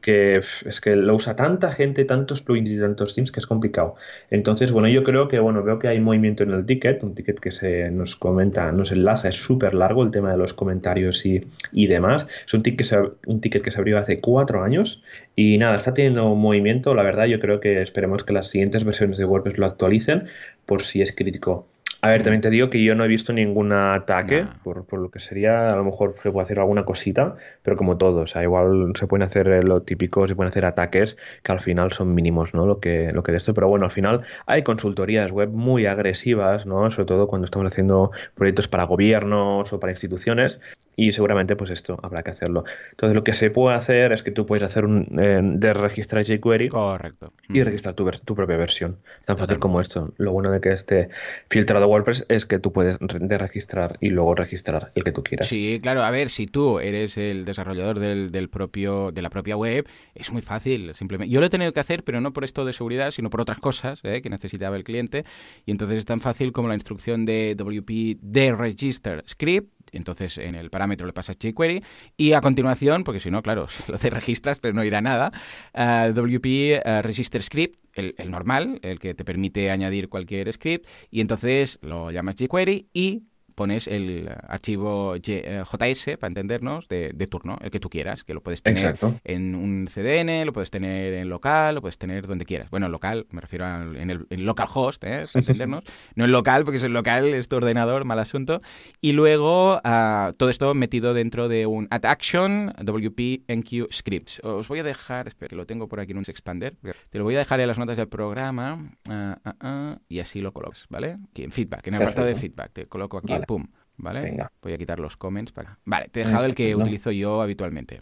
B: que es que lo usa tanta gente, tantos plugins y tantos themes que es complicado. Entonces, bueno, yo creo que, bueno, veo que hay movimiento en el ticket, un ticket que se nos comenta, nos enlaza, es súper largo el tema de los comentarios y, y demás. Es un ticket, que se, un ticket que se abrió hace cuatro años y nada, está teniendo movimiento, la verdad, yo creo que esperemos que las siguientes versiones de WordPress lo actualicen por si es crítico. A ver, también te digo que yo no he visto ningún ataque, por, por, lo que sería, a lo mejor se puede hacer alguna cosita, pero como todo, o sea, igual se pueden hacer eh, lo típico, se pueden hacer ataques que al final son mínimos, ¿no? Lo que, lo que de esto, pero bueno, al final hay consultorías web muy agresivas, ¿no? Sobre todo cuando estamos haciendo proyectos para gobiernos o para instituciones y seguramente pues esto habrá que hacerlo. Entonces lo que se puede hacer es que tú puedes hacer un eh, de registrar jQuery
A: Correcto.
B: y registrar tu, tu propia versión. Tan fácil como esto. Lo bueno de que esté filtrado WordPress es que tú puedes de registrar y luego registrar el que tú quieras.
A: Sí, claro. A ver, si tú eres el desarrollador del, del propio, de la propia web, es muy fácil. Simplemente. Yo lo he tenido que hacer, pero no por esto de seguridad, sino por otras cosas ¿eh? que necesitaba el cliente. Y entonces es tan fácil como la instrucción de WP de register script entonces en el parámetro le pasas jQuery y a continuación, porque si no, claro, lo te registras pero no irá nada, WP register script, el, normal, el que te permite añadir cualquier script y entonces lo llamas jQuery y pones el archivo JS, para entendernos, de, turno, el que tú quieras, que lo puedes tener en un CDN, lo puedes tener en local, lo puedes tener donde quieras. Bueno, local, me refiero a, en el en localhost, ¿eh? para entendernos. no en local, porque si es local es tu ordenador, mal asunto. Y luego ah, todo esto metido dentro de un at action WP NQ scripts. Os voy a dejar, espera, lo tengo por aquí en un expander. Te lo voy a dejar en las notas del programa ah, ah, y así lo colocas, ¿vale? Aquí en feedback, en el apartado de feedback. Te coloco aquí, pum. ¿Vale? Voy a quitar los comments para... Vale, te he dejado el que utilizo yo habitualmente,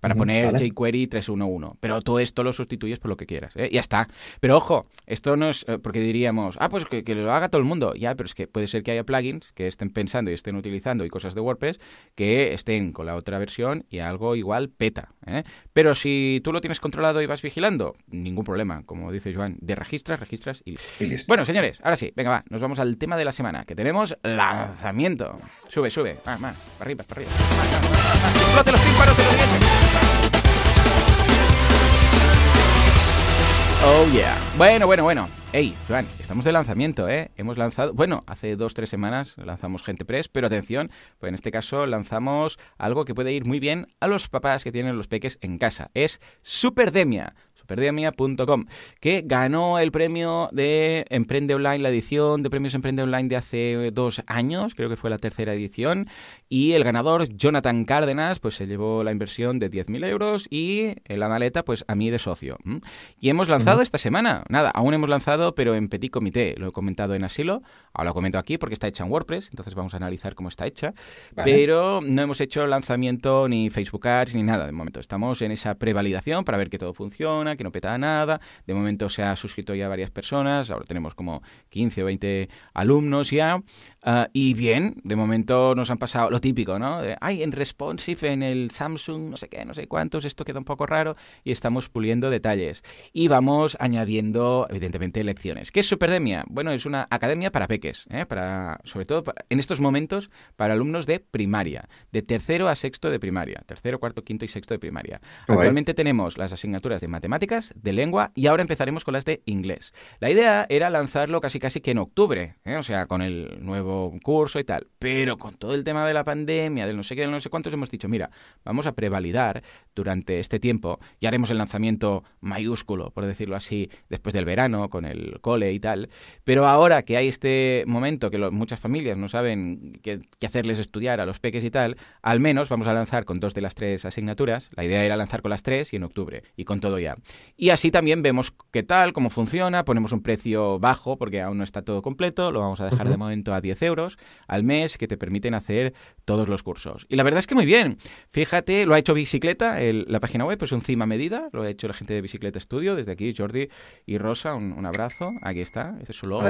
A: para poner jQuery 311, pero todo esto lo sustituyes por lo que quieras, ¿eh? Ya está. Pero ojo, esto no es eh, porque diríamos, ah, pues que, lo haga todo el mundo. Ya, pero es que puede ser que haya plugins que estén pensando y estén utilizando y cosas de WordPress que estén con la otra versión y algo igual peta. ¿eh? Pero si tú lo tienes controlado y vas vigilando, ningún problema, como dice Joan, de registras, registras y... y listo. Bueno, señores, ahora sí, venga, va, nos vamos al tema de la semana, que tenemos lanzamiento. Sube, sube. Más, más. Para arriba, para arriba. Más, los tímpanos los dientes. Oh yeah. Bueno, bueno, bueno. Hey, Joan, estamos de lanzamiento, ¿eh? Hemos lanzado, bueno, hace dos, tres semanas lanzamos Gente Press, pero atención, pues en este caso lanzamos algo que puede ir muy bien a los papás que tienen los peques en casa. Es Superdemia superdemia.com, que ganó el premio de Emprende Online, la edición de premios Emprende Online de hace dos años, creo que fue la tercera edición, y el ganador, Jonathan Cárdenas, pues se llevó la inversión de 10.000 euros y en la maleta, pues a mí de socio. Y hemos lanzado esta semana, nada, aún hemos lanzado, pero en petit comité, lo he comentado en Asilo, ahora lo comento aquí porque está hecha en WordPress, entonces vamos a analizar cómo está hecha, pero no hemos hecho lanzamiento ni Facebook Ads ni nada de momento, estamos en esa prevalidación para ver que todo funciona, que no peta nada. De momento se ha suscrito ya varias personas, ahora tenemos como 15 o 20 alumnos ya. Ah, y bien, de momento nos han pasado lo típico, ¿no? Ay, en responsive, en el Samsung, no sé qué, no sé cuántos, esto queda un poco raro y estamos puliendo detalles. Y vamos añadiendo, evidentemente, lecciones. ¿Qué es Superdemia? Bueno, es una academia para peques, ¿eh? para, sobre todo en estos momentos para alumnos de primaria, de tercero a sexto de primaria, tercero, cuarto, quinto y sexto de primaria. Actualmente tenemos las asignaturas de matemáticas, de lengua y ahora empezaremos con las de inglés. La idea era lanzarlo casi casi que en octubre, ¿eh? o sea, con el nuevo curso y tal. Pero con todo el tema de la pandemia, del no sé qué, del no sé cuántos, hemos dicho, mira, vamos a prevalidar durante este tiempo y haremos el lanzamiento mayúsculo, por decirlo así, después del verano, con el cole y tal. Pero ahora que hay este momento que muchas familias no saben qué, hacerles estudiar a los peques y tal, al menos vamos a lanzar con dos de las tres asignaturas. La idea era lanzar con las tres y en octubre, y con todo ya. Y así también vemos qué tal, cómo funciona, ponemos un precio bajo porque aún no está todo completo, lo vamos a dejar de momento a 10 euros al mes que te permiten hacer todos los cursos. Y la verdad es que muy bien. Fíjate, lo ha hecho Bicicleta, la página web, pues un cima medida, lo ha hecho la gente de Bicicleta Studio, desde aquí Jordi y Rosa, un, abrazo, aquí está, este es su logo,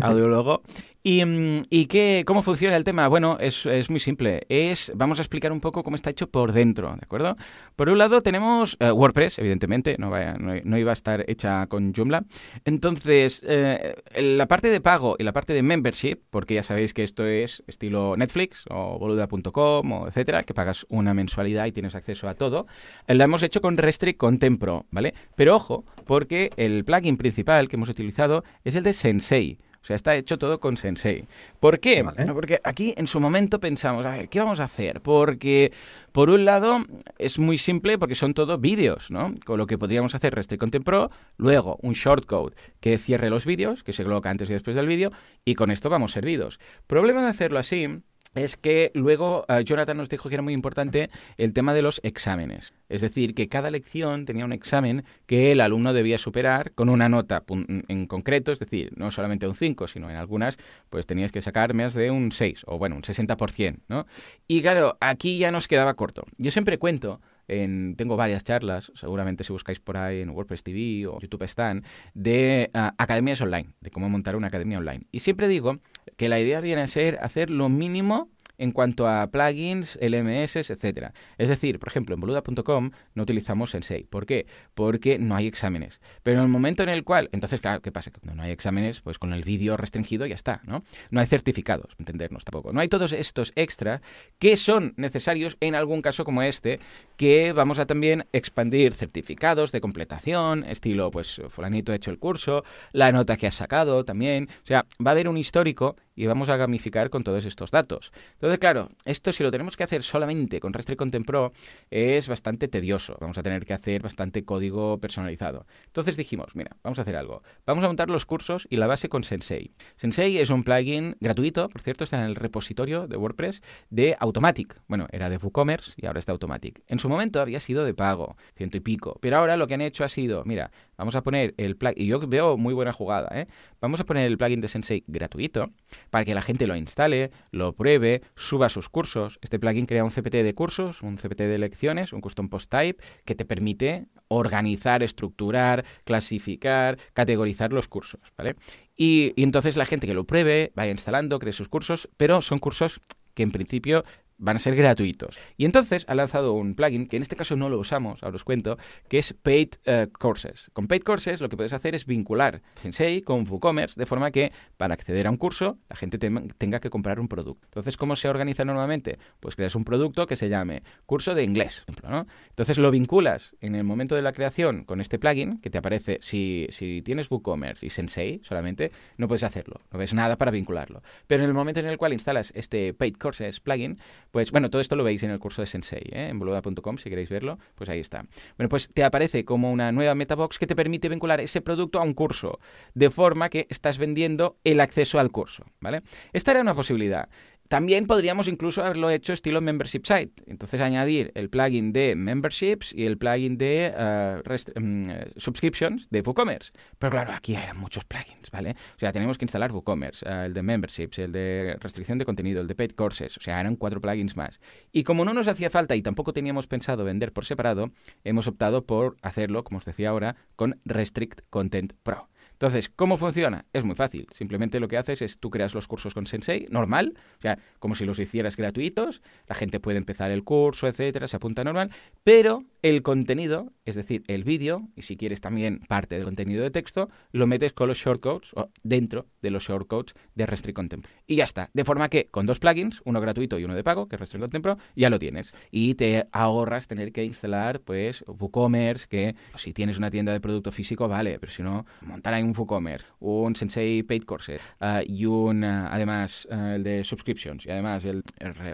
A: audiólogo. ¿Y, mm, y qué, cómo funciona el tema? Bueno, es, es, muy simple. Es, vamos a explicar un poco cómo está hecho por dentro, ¿de acuerdo? Por un lado tenemos eh, WordPress, evidentemente, no, vaya, no, iba a estar hecha con Joomla. Entonces, eh, la parte de pago y la parte de membership, porque ya sabéis que esto es estilo Netflix o boluda.com o etcétera, que pagas una mensualidad y tienes acceso a todo, la hemos hecho con Restrict Content Pro, ¿vale? Pero ojo, porque el plugin principal que hemos utilizado es el de Sensei. O sea, está hecho todo con Sensei. ¿Por qué? Porque aquí en su momento pensamos, a ver, ¿qué vamos a hacer? Porque, por un lado, es muy simple porque son todo vídeos, ¿no? Con lo que podríamos hacer Restrict Content Pro, luego un shortcode que cierre los vídeos, que se coloca antes y después del vídeo, y con esto vamos servidos. Problema de hacerlo así es que luego eh, Jonathan nos dijo que era muy importante el tema de los exámenes. Es decir, que cada lección tenía un examen que el alumno debía superar con una nota en concreto, es decir, no solamente un 5, sino en algunas, pues tenías que sacar más de un 6 o bueno, un 60%, ¿no? Y claro, aquí ya nos quedaba corto. Yo siempre cuento en, tengo varias charlas, seguramente si buscáis por ahí en WordPress TV o YouTube están, de ah, academias online, de cómo montar una academia online. Y siempre digo que la idea viene a ser hacer lo mínimo en cuanto a plugins, LMS, etcétera. Es decir, por ejemplo, en boluda.com no utilizamos Sensei. ¿Por qué? Porque no hay exámenes. Pero en el momento en el cual, entonces, claro, ¿qué pasa? Cuando no hay exámenes, pues con el vídeo restringido ya está, ¿no? No hay certificados, entendernos tampoco. No hay todos estos extras que son necesarios en algún caso como este, que vamos a también expandir certificados de completación, estilo, pues, fulanito ha hecho el curso, la nota que has sacado también. O sea, va a haber un histórico y vamos a gamificar con todos estos datos. Entonces, claro, esto si lo tenemos que hacer solamente con Restrict Content Pro es bastante tedioso. Vamos a tener que hacer bastante código personalizado. Entonces dijimos, mira, vamos a hacer algo. Vamos a montar los cursos y la base con Sensei. Sensei es un plugin gratuito, por cierto, está en el repositorio de WordPress de Automatic. Bueno, era de WooCommerce y ahora está Automatic. En su momento había sido de pago, ciento y pico. Pero ahora lo que han hecho ha sido, mira, vamos a poner el plugin, y yo veo muy buena jugada, ¿eh? Vamos a poner el plugin de Sensei gratuito para que la gente lo instale, lo pruebe, suba sus cursos. Este plugin crea un CPT de cursos, un CPT de lecciones, un custom post type que te permite organizar, estructurar, clasificar, categorizar los cursos, ¿vale? Y, y entonces la gente que lo pruebe vaya instalando, cree sus cursos, pero son cursos que en principio van a ser gratuitos. Y entonces ha lanzado un plugin, que en este caso no lo usamos, ahora os cuento, que es Paid eh, Courses. Con Paid Courses lo que puedes hacer es vincular Sensei con WooCommerce, de forma que para acceder a un curso la gente tenga que comprar un producto. Entonces, ¿cómo se organiza normalmente? Pues creas un producto que se llame curso de inglés, ¿no? Entonces lo vinculas en el momento de la creación con este plugin, que te aparece, si, si tienes WooCommerce y Sensei solamente, no puedes hacerlo, no ves nada para vincularlo. Pero en el momento en el cual instalas este Paid Courses plugin, pues bueno, todo esto lo veis en el curso de Sensei, ¿eh? en boluda.com, si queréis verlo, pues ahí está. Bueno, pues te aparece como una nueva metabox que te permite vincular ese producto a un curso, de forma que estás vendiendo el acceso al curso, ¿vale? Esta era una posibilidad. También podríamos incluso haberlo hecho estilo membership site. Entonces añadir el plugin de memberships y el plugin de uh, um, subscriptions de WooCommerce. Pero claro, aquí hay muchos plugins, ¿vale? O sea, tenemos que instalar WooCommerce, uh, el de memberships, el de restricción de contenido, el de paid courses. O sea, eran cuatro plugins más. Y como no nos hacía falta y tampoco teníamos pensado vender por separado, hemos optado por hacerlo, como os decía ahora, con Restrict Content Pro. Entonces, ¿cómo funciona? Es muy fácil. Simplemente lo que haces es tú creas los cursos con Sensei, normal, o sea, como si los hicieras gratuitos, la gente puede empezar el curso, etcétera, se apunta normal, pero el contenido, es decir, el vídeo, y si quieres también parte del contenido de texto, lo metes con los shortcodes o dentro de los shortcodes de Restrict Content. Y ya está. De forma que con dos plugins, uno gratuito y uno de pago, que es Restrict Content ya lo tienes. Y te ahorras tener que instalar, pues, WooCommerce, que si tienes una tienda de producto físico, vale, pero si no, montar ahí un WooCommerce, un Sensei Paid Courses uh, y un, uh, además, uh, el de subscriptions y además el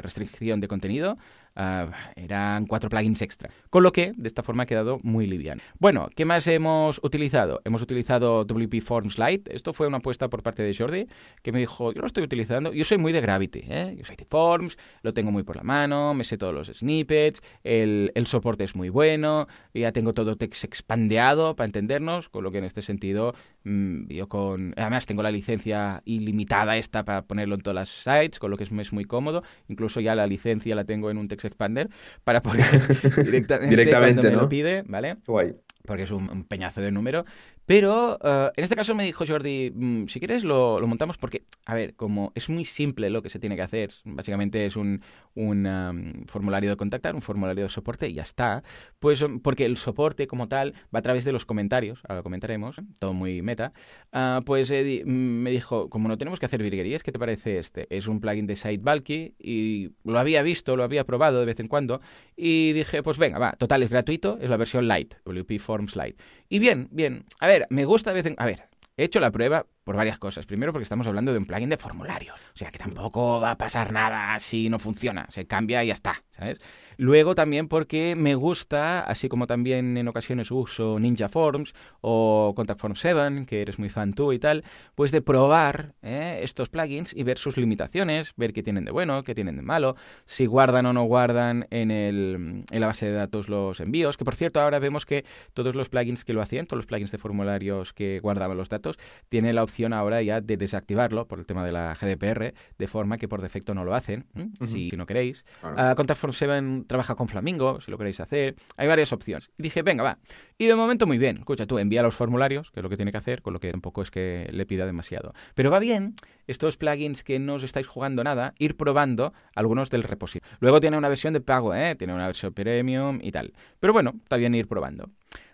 A: restricción de contenido, Uh, eran cuatro plugins extra. Con lo que de esta forma ha quedado muy liviano. Bueno, ¿qué más hemos utilizado? Hemos utilizado WP Forms Lite. Esto fue una apuesta por parte de Jordi que me dijo, yo lo estoy utilizando. Yo soy muy de Gravity, ¿eh? Yo soy de Forms, lo tengo muy por la mano, me sé todos los snippets, el, el soporte es muy bueno, ya tengo todo text expandeado para entendernos, con lo que en este sentido mmm, yo con... Además tengo la licencia ilimitada esta para ponerlo en todas las sites, con lo que es, es muy cómodo. Incluso ya la licencia la tengo en un text Expander para poder directamente,
B: Directamente
A: cuando me
B: ¿no?
A: lo pide, ¿vale?
B: Guay.
A: Porque es un, un peñazo de número. Pero uh, en este caso me dijo Jordi, mmm, si quieres lo, montamos porque, a ver, como es muy simple lo que se tiene que hacer, básicamente es un, um, formulario de contactar, un formulario de soporte y ya está, pues porque el soporte como tal va a través de los comentarios, ahora lo comentaremos, todo muy meta, uh, pues eh, me dijo, como no tenemos que hacer virguerías, ¿qué te parece este? Es un plugin de SiteBulky y lo había visto, lo había probado de vez en cuando y dije, pues venga, va, total, es gratuito, es la versión Lite, WP Forms Lite. Y bien, bien, a ver, me gusta a veces... A ver, he hecho la prueba por varias cosas. Primero porque estamos hablando de un plugin de formularios. O sea que tampoco va a pasar nada si no funciona. Se cambia y ya está, ¿sabes? Luego también porque me gusta, así como también en ocasiones uso Ninja Forms o Contact Form 7, que eres muy fan tú y tal, pues de probar ¿eh? estos plugins y ver sus limitaciones, ver qué tienen de bueno, qué tienen de malo, si guardan o no guardan en, el, en la base de datos los envíos, que por cierto ahora vemos que todos los plugins que lo hacían, todos los plugins de formularios que guardaban los datos, tienen la opción ahora ya de desactivarlo por el tema de la GDPR, de forma que por defecto no lo hacen, ¿eh? uh -huh. si no queréis. Claro. Uh, Contact Form 7 trabaja con Flamingo, si lo queréis hacer. Hay varias opciones. Y dije, venga, va. Y de momento muy bien. Escucha, tú envía los formularios, que es lo que tiene que hacer, con lo que tampoco es que le pida demasiado. Pero va bien estos plugins que no os estáis jugando nada, ir probando algunos del repositorio. Luego tiene una versión de pago, ¿eh? Tiene una versión premium y tal. Pero bueno, está bien ir probando.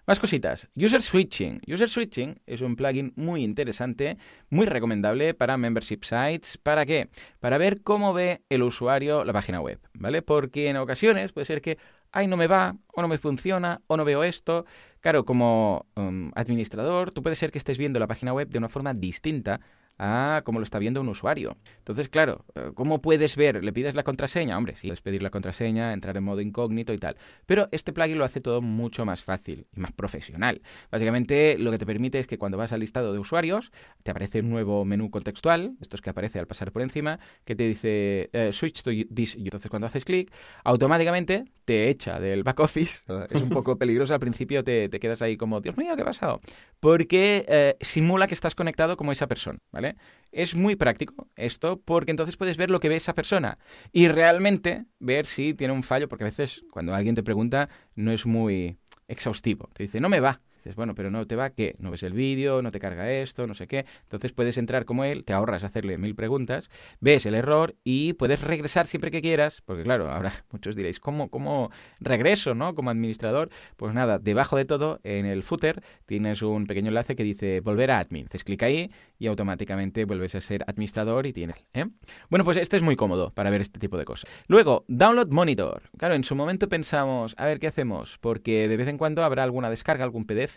A: Más cositas. User Switching. User Switching es un plugin muy interesante, muy recomendable para membership sites. ¿Para qué? Para ver cómo ve el usuario la página web, ¿vale? Porque en ocasiones puede ser que, ay, no me va, o no me funciona, o no veo esto. Claro, como um, administrador, tú puede ser que estés viendo la página web de una forma distinta a cómo lo está viendo un usuario. Entonces, claro, eh, ¿cómo puedes ver? ¿Le pides la contraseña? Hombre, sí, puedes pedir la contraseña, entrar en modo incógnito y tal. Pero este plugin lo hace todo mucho más fácil y más profesional. Básicamente, lo que te permite es que cuando vas al listado de usuarios, te aparece un nuevo menú contextual, esto es que aparece al pasar por encima, que te dice eh, Switch to this. Y entonces, cuando haces clic, automáticamente te echa del back office. Es un poco peligroso al principio, te, quedas ahí como, Dios mío, ¿qué ha pasado? Porque eh, simula que estás conectado como esa persona, ¿vale? Es muy práctico esto porque entonces puedes ver lo que ve esa persona y realmente ver si tiene un fallo, porque a veces cuando alguien te pregunta no es muy exhaustivo. Te dice, no me va, Dices, bueno, pero no te va, ¿qué? No ves el vídeo, no te carga esto, no sé qué. Entonces puedes entrar como él, te ahorras hacerle mil preguntas, ves el error y puedes regresar siempre que quieras, porque claro, ahora muchos diréis, ¿cómo, cómo regreso, no? Como administrador. Pues nada, debajo de todo, en el footer, tienes un pequeño enlace que dice volver a admin. Haces clic ahí y automáticamente vuelves a ser administrador y tienes. ¿eh? Bueno, pues este es muy cómodo para ver este tipo de cosas. Luego, Download Monitor. Claro, en su momento pensamos, a ver qué hacemos, porque de vez en cuando habrá alguna descarga, algún PDF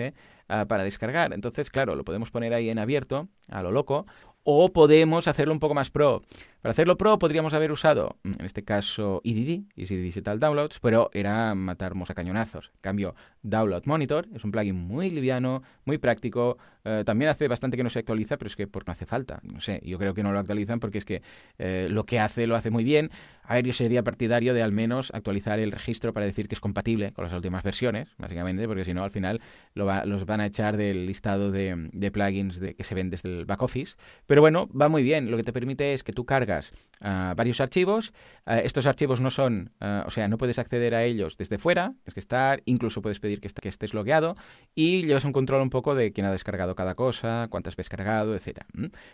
A: Ah, para descargar. Entonces, claro, lo podemos poner ahí en abierto, a lo loco, o podemos hacerlo un poco más pro. Para hacerlo pro podríamos haber usado, mm, en este caso, EDD, Easy Digital Downloads, pero era matar a cañonazos. En cambio, Download Monitor es un plugin muy liviano, muy práctico. Eh, también hace bastante que no se actualiza, pero es que porque no hace falta. No sé, yo creo que no lo actualizan porque es que eh, lo que hace lo hace muy bien. A ver, yo sería partidario de al menos actualizar el registro para decir que es compatible con las últimas versiones, básicamente, porque si no, al final los van a echar del listado de, plugins que se ven desde el back office. Pero bueno, va muy bien. Lo que te permite es que tú cargas ah, varios archivos. Ah, estos archivos no son, ah, o sea, no puedes acceder a ellos desde fuera, tienes que estar, incluso puedes pedir que, estés logueado y llevas un control un poco de quién ha descargado cada cosa, cuántas veces cargado, etcétera.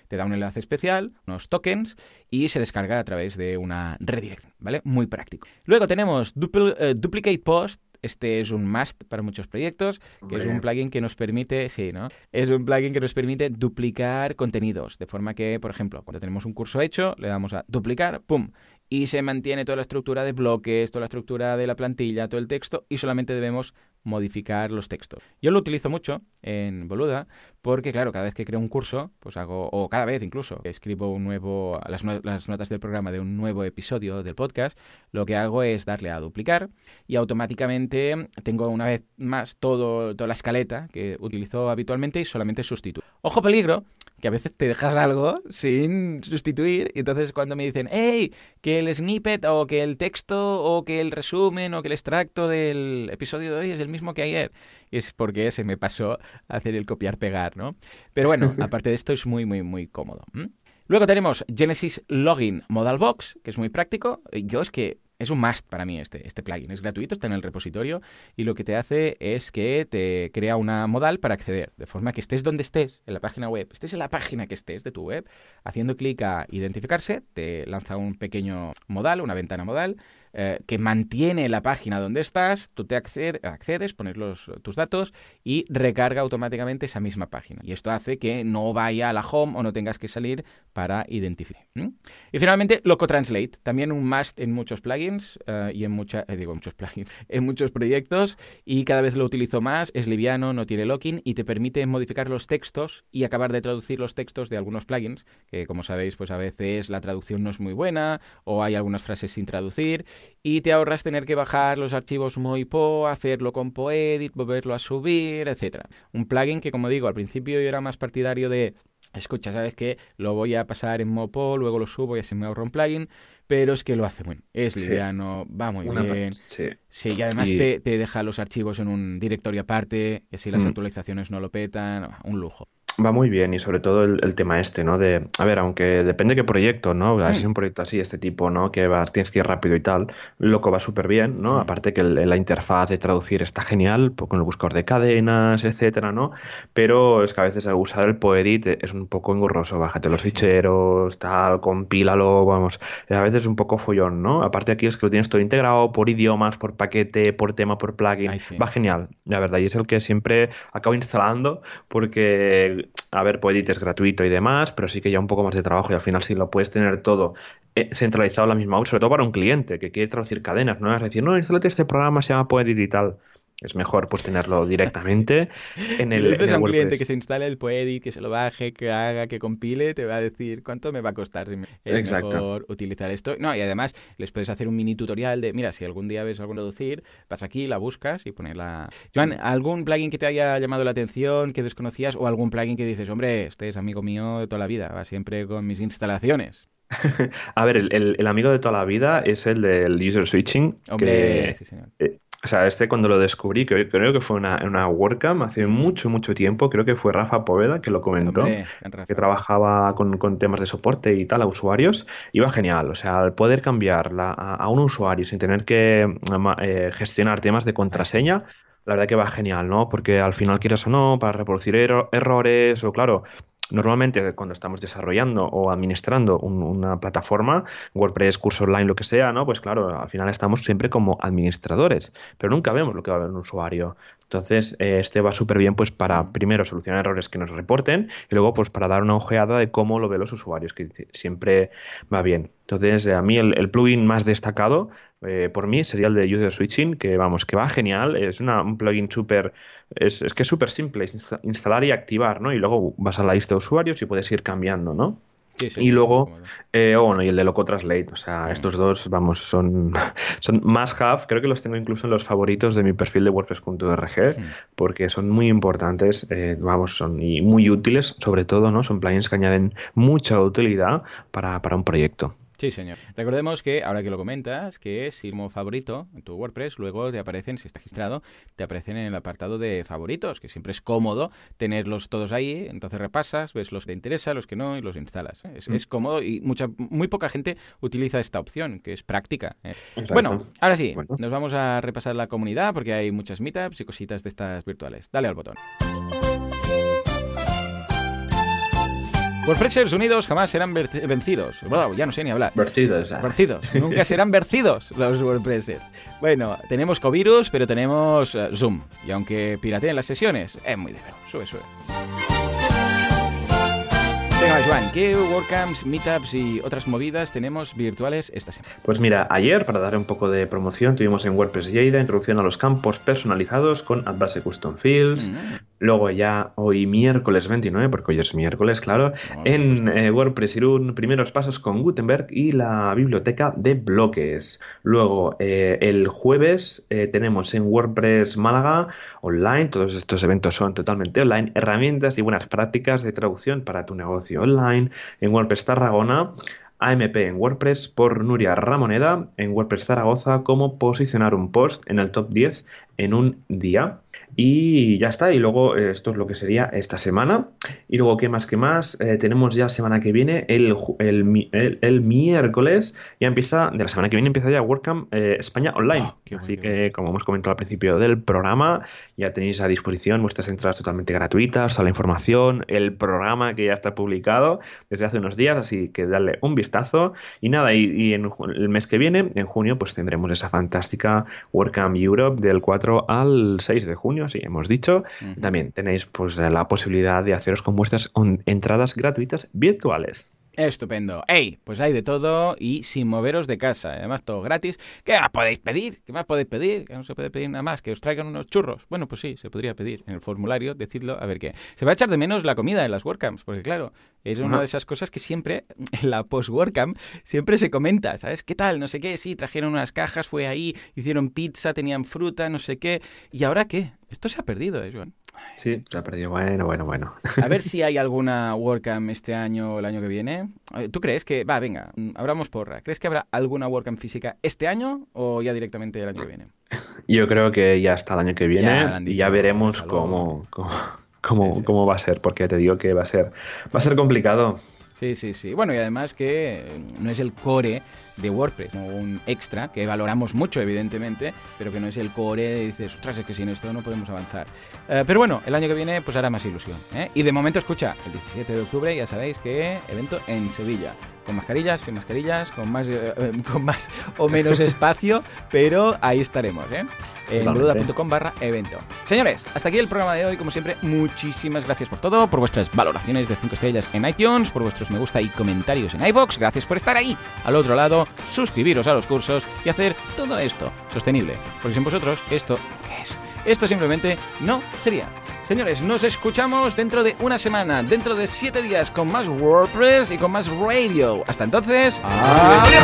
A: Te da un enlace especial, unos tokens y se descarga a través de una redirección, ¿vale? Muy práctico. Luego tenemos eh, Duplicate Post, este es un must para muchos proyectos, que es un plugin que nos permite, sí, ¿no? Es un plugin que nos permite duplicar contenidos, de forma que, por ejemplo, cuando tenemos un curso hecho, le damos a duplicar, pum, y se mantiene toda la estructura de bloques, toda la estructura de la plantilla, todo el texto y solamente debemos modificar los textos. Yo lo utilizo mucho en Boluda porque, claro, cada vez que creo un curso, pues hago, o cada vez incluso, escribo un nuevo, las, notas del programa de un nuevo episodio del podcast, lo que hago es darle a duplicar y automáticamente tengo una vez más todo, toda la escaleta que utilizo habitualmente y solamente sustituyo. Ojo peligro, que a veces te dejas algo sin sustituir y entonces cuando me dicen, hey, que el snippet o que el texto o que el resumen o que el extracto del episodio de hoy es el mismo que ayer, es porque se me pasó hacer el copiar-pegar, ¿no? Pero bueno, aparte de esto es muy, muy, muy cómodo. Luego tenemos Genesis Login Modal Box, que es muy práctico. Yo es que es un must para mí este, este plugin. Es gratuito, está en el repositorio y lo que te hace es que te crea una modal para acceder. De forma que estés donde estés, en la página web, estés en la página que estés de tu web, haciendo clic a identificarse, te lanza un pequeño modal, una ventana modal eh, que mantiene la página donde estás, tú te accedes, pones tus datos y recarga automáticamente esa misma página. Y esto hace que no vaya a la home o no tengas que salir para identificar. Y finalmente, Loco Translate, también un must en muchos plugins eh, y en mucha, eh, digo muchos plugins, en muchos proyectos y cada vez lo utilizo más, es liviano, no tiene locking y te permite modificar los textos y acabar de traducir los textos de algunos plugins, que como sabéis, pues a veces la traducción no es muy buena o hay algunas frases sin traducir y te ahorras tener que bajar los archivos Moipo, hacerlo con Poedit, volverlo a subir, etcétera. Un plugin que, como digo, al principio yo era más partidario de escucha, ¿sabes qué? Lo voy a pasar en Mopo, luego lo subo y así me ahorro un plugin, pero es que lo hace muy Es liviano, va muy bien. Sí. sí. y además Te, te, deja los archivos en un directorio aparte, y así las mm. actualizaciones no lo petan, un lujo.
B: Va muy bien y sobre todo el, tema este, ¿no? De, a ver, aunque depende qué proyecto, ¿no? Si es un proyecto así, este tipo, ¿no? Que vas, tienes que ir rápido y tal, loco va súper bien, ¿no? Aparte que la interfaz de traducir está genial, con el buscador de cadenas, etcétera, ¿no? Pero es que a veces usar el Poedit es un poco engorroso, bájate los ficheros, tal, compílalo, vamos, a veces es un poco follón, ¿no? Aparte aquí es que lo tienes todo integrado por idiomas, por paquete, por tema, por plugin, va genial, la verdad, y es el que siempre acabo instalando porque a ver, Poedit es gratuito y demás, pero sí que ya un poco más de trabajo y al final sí lo puedes tener todo eh, centralizado en la misma web, sobre todo para un cliente que quiere traducir cadenas, no a decir, no, instálate este programa, se llama Poedit y tal. Es mejor pues tenerlo directamente en el,
A: Si
B: en el
A: a un cliente que se instale el Poedit, que se lo baje, que haga, que compile, te va a decir cuánto me va a costar. Es
B: Exacto.
A: mejor utilizar esto. No, y además les puedes hacer un mini tutorial de, mira, si algún día ves algo reducir, vas aquí, la buscas y ponerla. Joan, ¿algún plugin que te haya llamado la atención, que desconocías, o algún plugin que dices, hombre, este es amigo mío de toda la vida, va siempre con mis instalaciones?
B: A ver, el, el- el amigo de toda la vida es el del user switching.
A: Hombre,
B: que-
A: sí, señor.
B: eh, o sea, este cuando lo descubrí, creo, creo que fue una, una WordCamp hace mucho, mucho tiempo, creo que fue Rafa Poveda que lo comentó.
A: Hombre,
B: que trabajaba con, con temas de soporte y tal a usuarios, iba genial. O sea, al poder cambiarla a, a un usuario sin tener que eh, gestionar temas de contraseña, la verdad que va genial, ¿no? Porque al final, quieras o no, para reproducir erro- errores o, claro, normalmente cuando estamos desarrollando o administrando un- una plataforma, WordPress, curso online, lo que sea, ¿no? Pues claro, al final estamos siempre como administradores, pero nunca vemos lo que va a ver un usuario. Entonces, eh, este va súper bien pues para primero solucionar errores que nos reporten y luego pues para dar una ojeada de cómo lo ven los usuarios, que siempre va bien. Entonces, eh, a mí el, el plugin más destacado eh, por mí sería el de User Switching, que vamos, que va genial, es una- un plugin súper, es, es que es súper simple, insta- instalar y activar, ¿no? Y luego vas a la lista de usuarios y puedes ir cambiando, ¿no?
A: Sí, sí,
B: Y luego, eh, oh, bueno, y el de Loco Translate, o sea, estos dos, vamos, son, son must have, creo que los tengo incluso en los favoritos de mi perfil de WordPress.org, porque son muy importantes, eh, vamos, son y muy útiles, sobre todo, ¿no? Son plugins que añaden mucha utilidad para, para un proyecto.
A: Sí, señor. Recordemos que, ahora que lo comentas, que si como favorito en tu WordPress, luego te aparecen, si está registrado, te aparecen en el apartado de favoritos, que siempre es cómodo tenerlos todos ahí, entonces repasas, ves los que te interesan, los que no, y los instalas. ¿eh? Es,
B: Mm.
A: es cómodo y mucha, muy poca gente utiliza esta opción, que es práctica. ¿eh?
B: Exacto.
A: Bueno, ahora sí,
B: Bueno.
A: nos vamos a repasar la comunidad, porque hay muchas meetups y cositas de estas virtuales. Dale al botón. WordPressers unidos jamás serán vencidos. Wow, ya no sé ni hablar.
B: Vertidos.
A: Vencidos. Nunca serán vencidos los WordPressers. Bueno, tenemos Covirus, pero tenemos eh, Zoom. Y aunque pirateen las sesiones, es muy divertido. Sube, sube. Venga, Joan, ¿qué WordCamps, Meetups y otras movidas tenemos virtuales esta semana?
B: Pues mira, ayer, para dar un poco de promoción, tuvimos en WordPress Lleida introducción a los campos personalizados con Advanced Custom Fields.
A: Mm,
B: Luego ya hoy miércoles 29, porque hoy es miércoles, claro, en eh, WordPress Irún, primeros pasos con Gutenberg y la biblioteca de bloques. Luego eh, el jueves eh, tenemos en WordPress Málaga online, todos estos eventos son totalmente online, herramientas y buenas prácticas de traducción para tu negocio online. En WordPress Tarragona. AMP en WordPress por Nuria Ramoneda en WordPress Zaragoza, cómo posicionar un post en el top 10 en un día. Y ya está, y luego eh, esto es lo que sería esta semana. Y luego, ¿qué más? ¿Qué más? Eh, tenemos ya semana que viene, el, el, el- el miércoles, ya empieza, de la semana que viene empieza ya WordCamp eh, España Online.
A: Oh, bueno,
B: Así que, como hemos comentado al principio del programa, ya tenéis a disposición vuestras entradas totalmente gratuitas, toda la información, el programa que ya está publicado desde hace unos días, así que dale un vistazo. Y nada, y, y en el mes que viene, en junio, pues tendremos esa fantástica WordCamp Europe del 4 al 6 de junio, sí, hemos dicho. También tenéis pues la posibilidad de haceros con vuestras entradas gratuitas virtuales.
A: Estupendo. ¡Ey! Pues hay de todo y sin moveros de casa. Además, todo gratis. ¿Qué más podéis pedir? ¿Qué más podéis pedir? Que no se puede pedir nada más. Que os traigan unos churros. Bueno, pues sí, se podría pedir en el formulario, decidlo, a ver qué. Se va a echar de menos la comida en las WordCamps, porque claro, es una de esas cosas que siempre, en la post-WordCamp, siempre se comenta, ¿sabes? ¿Qué tal? No sé qué, sí, trajeron unas cajas, fue ahí, hicieron pizza, tenían fruta, no sé qué. ¿Y ahora qué? Esto se ha perdido, ¿eh, Joan?
B: Sí, se ha perdido. Bueno, bueno, bueno.
A: A ver si hay alguna WordCamp este año o el año que viene. Eh, ¿Tú crees que, va, venga, mm, abramos porra, ¿crees que habrá alguna WordCamp física este año o ya directamente el año que viene?
B: Yo creo que ya hasta el año que
A: Ya
B: viene
A: han
B: y ya veremos cómo, cómo, cómo,
A: Sí, sí,
B: cómo va a ser, porque te digo que va a ser, va a ser complicado.
A: Sí, sí, sí. Bueno, y además que no es el core de WordPress, no un extra que valoramos mucho, evidentemente, pero que no es el core, y dices, ostras, es que sin esto no podemos avanzar. Eh, pero bueno, el año que viene pues hará más ilusión. ¿eh? Y de momento, escucha, el 17 de octubre ya sabéis que evento en Sevilla. Con mascarillas, sin mascarillas, con más, eh, eh, con más o menos espacio, pero ahí estaremos, ¿eh? En boluda.com barra evento. Señores, hasta aquí el programa de hoy. Como siempre, muchísimas gracias por todo, por vuestras valoraciones de 5 estrellas en iTunes, por vuestros me gusta y comentarios en iVoox. Gracias por estar ahí, al otro lado, suscribiros a los cursos y hacer todo esto sostenible. Porque sin vosotros, esto, ¿qué es? esto simplemente no sería. Señores, nos escuchamos dentro de una semana, dentro de siete días, con más WordPress y con más radio. Hasta entonces, adiós.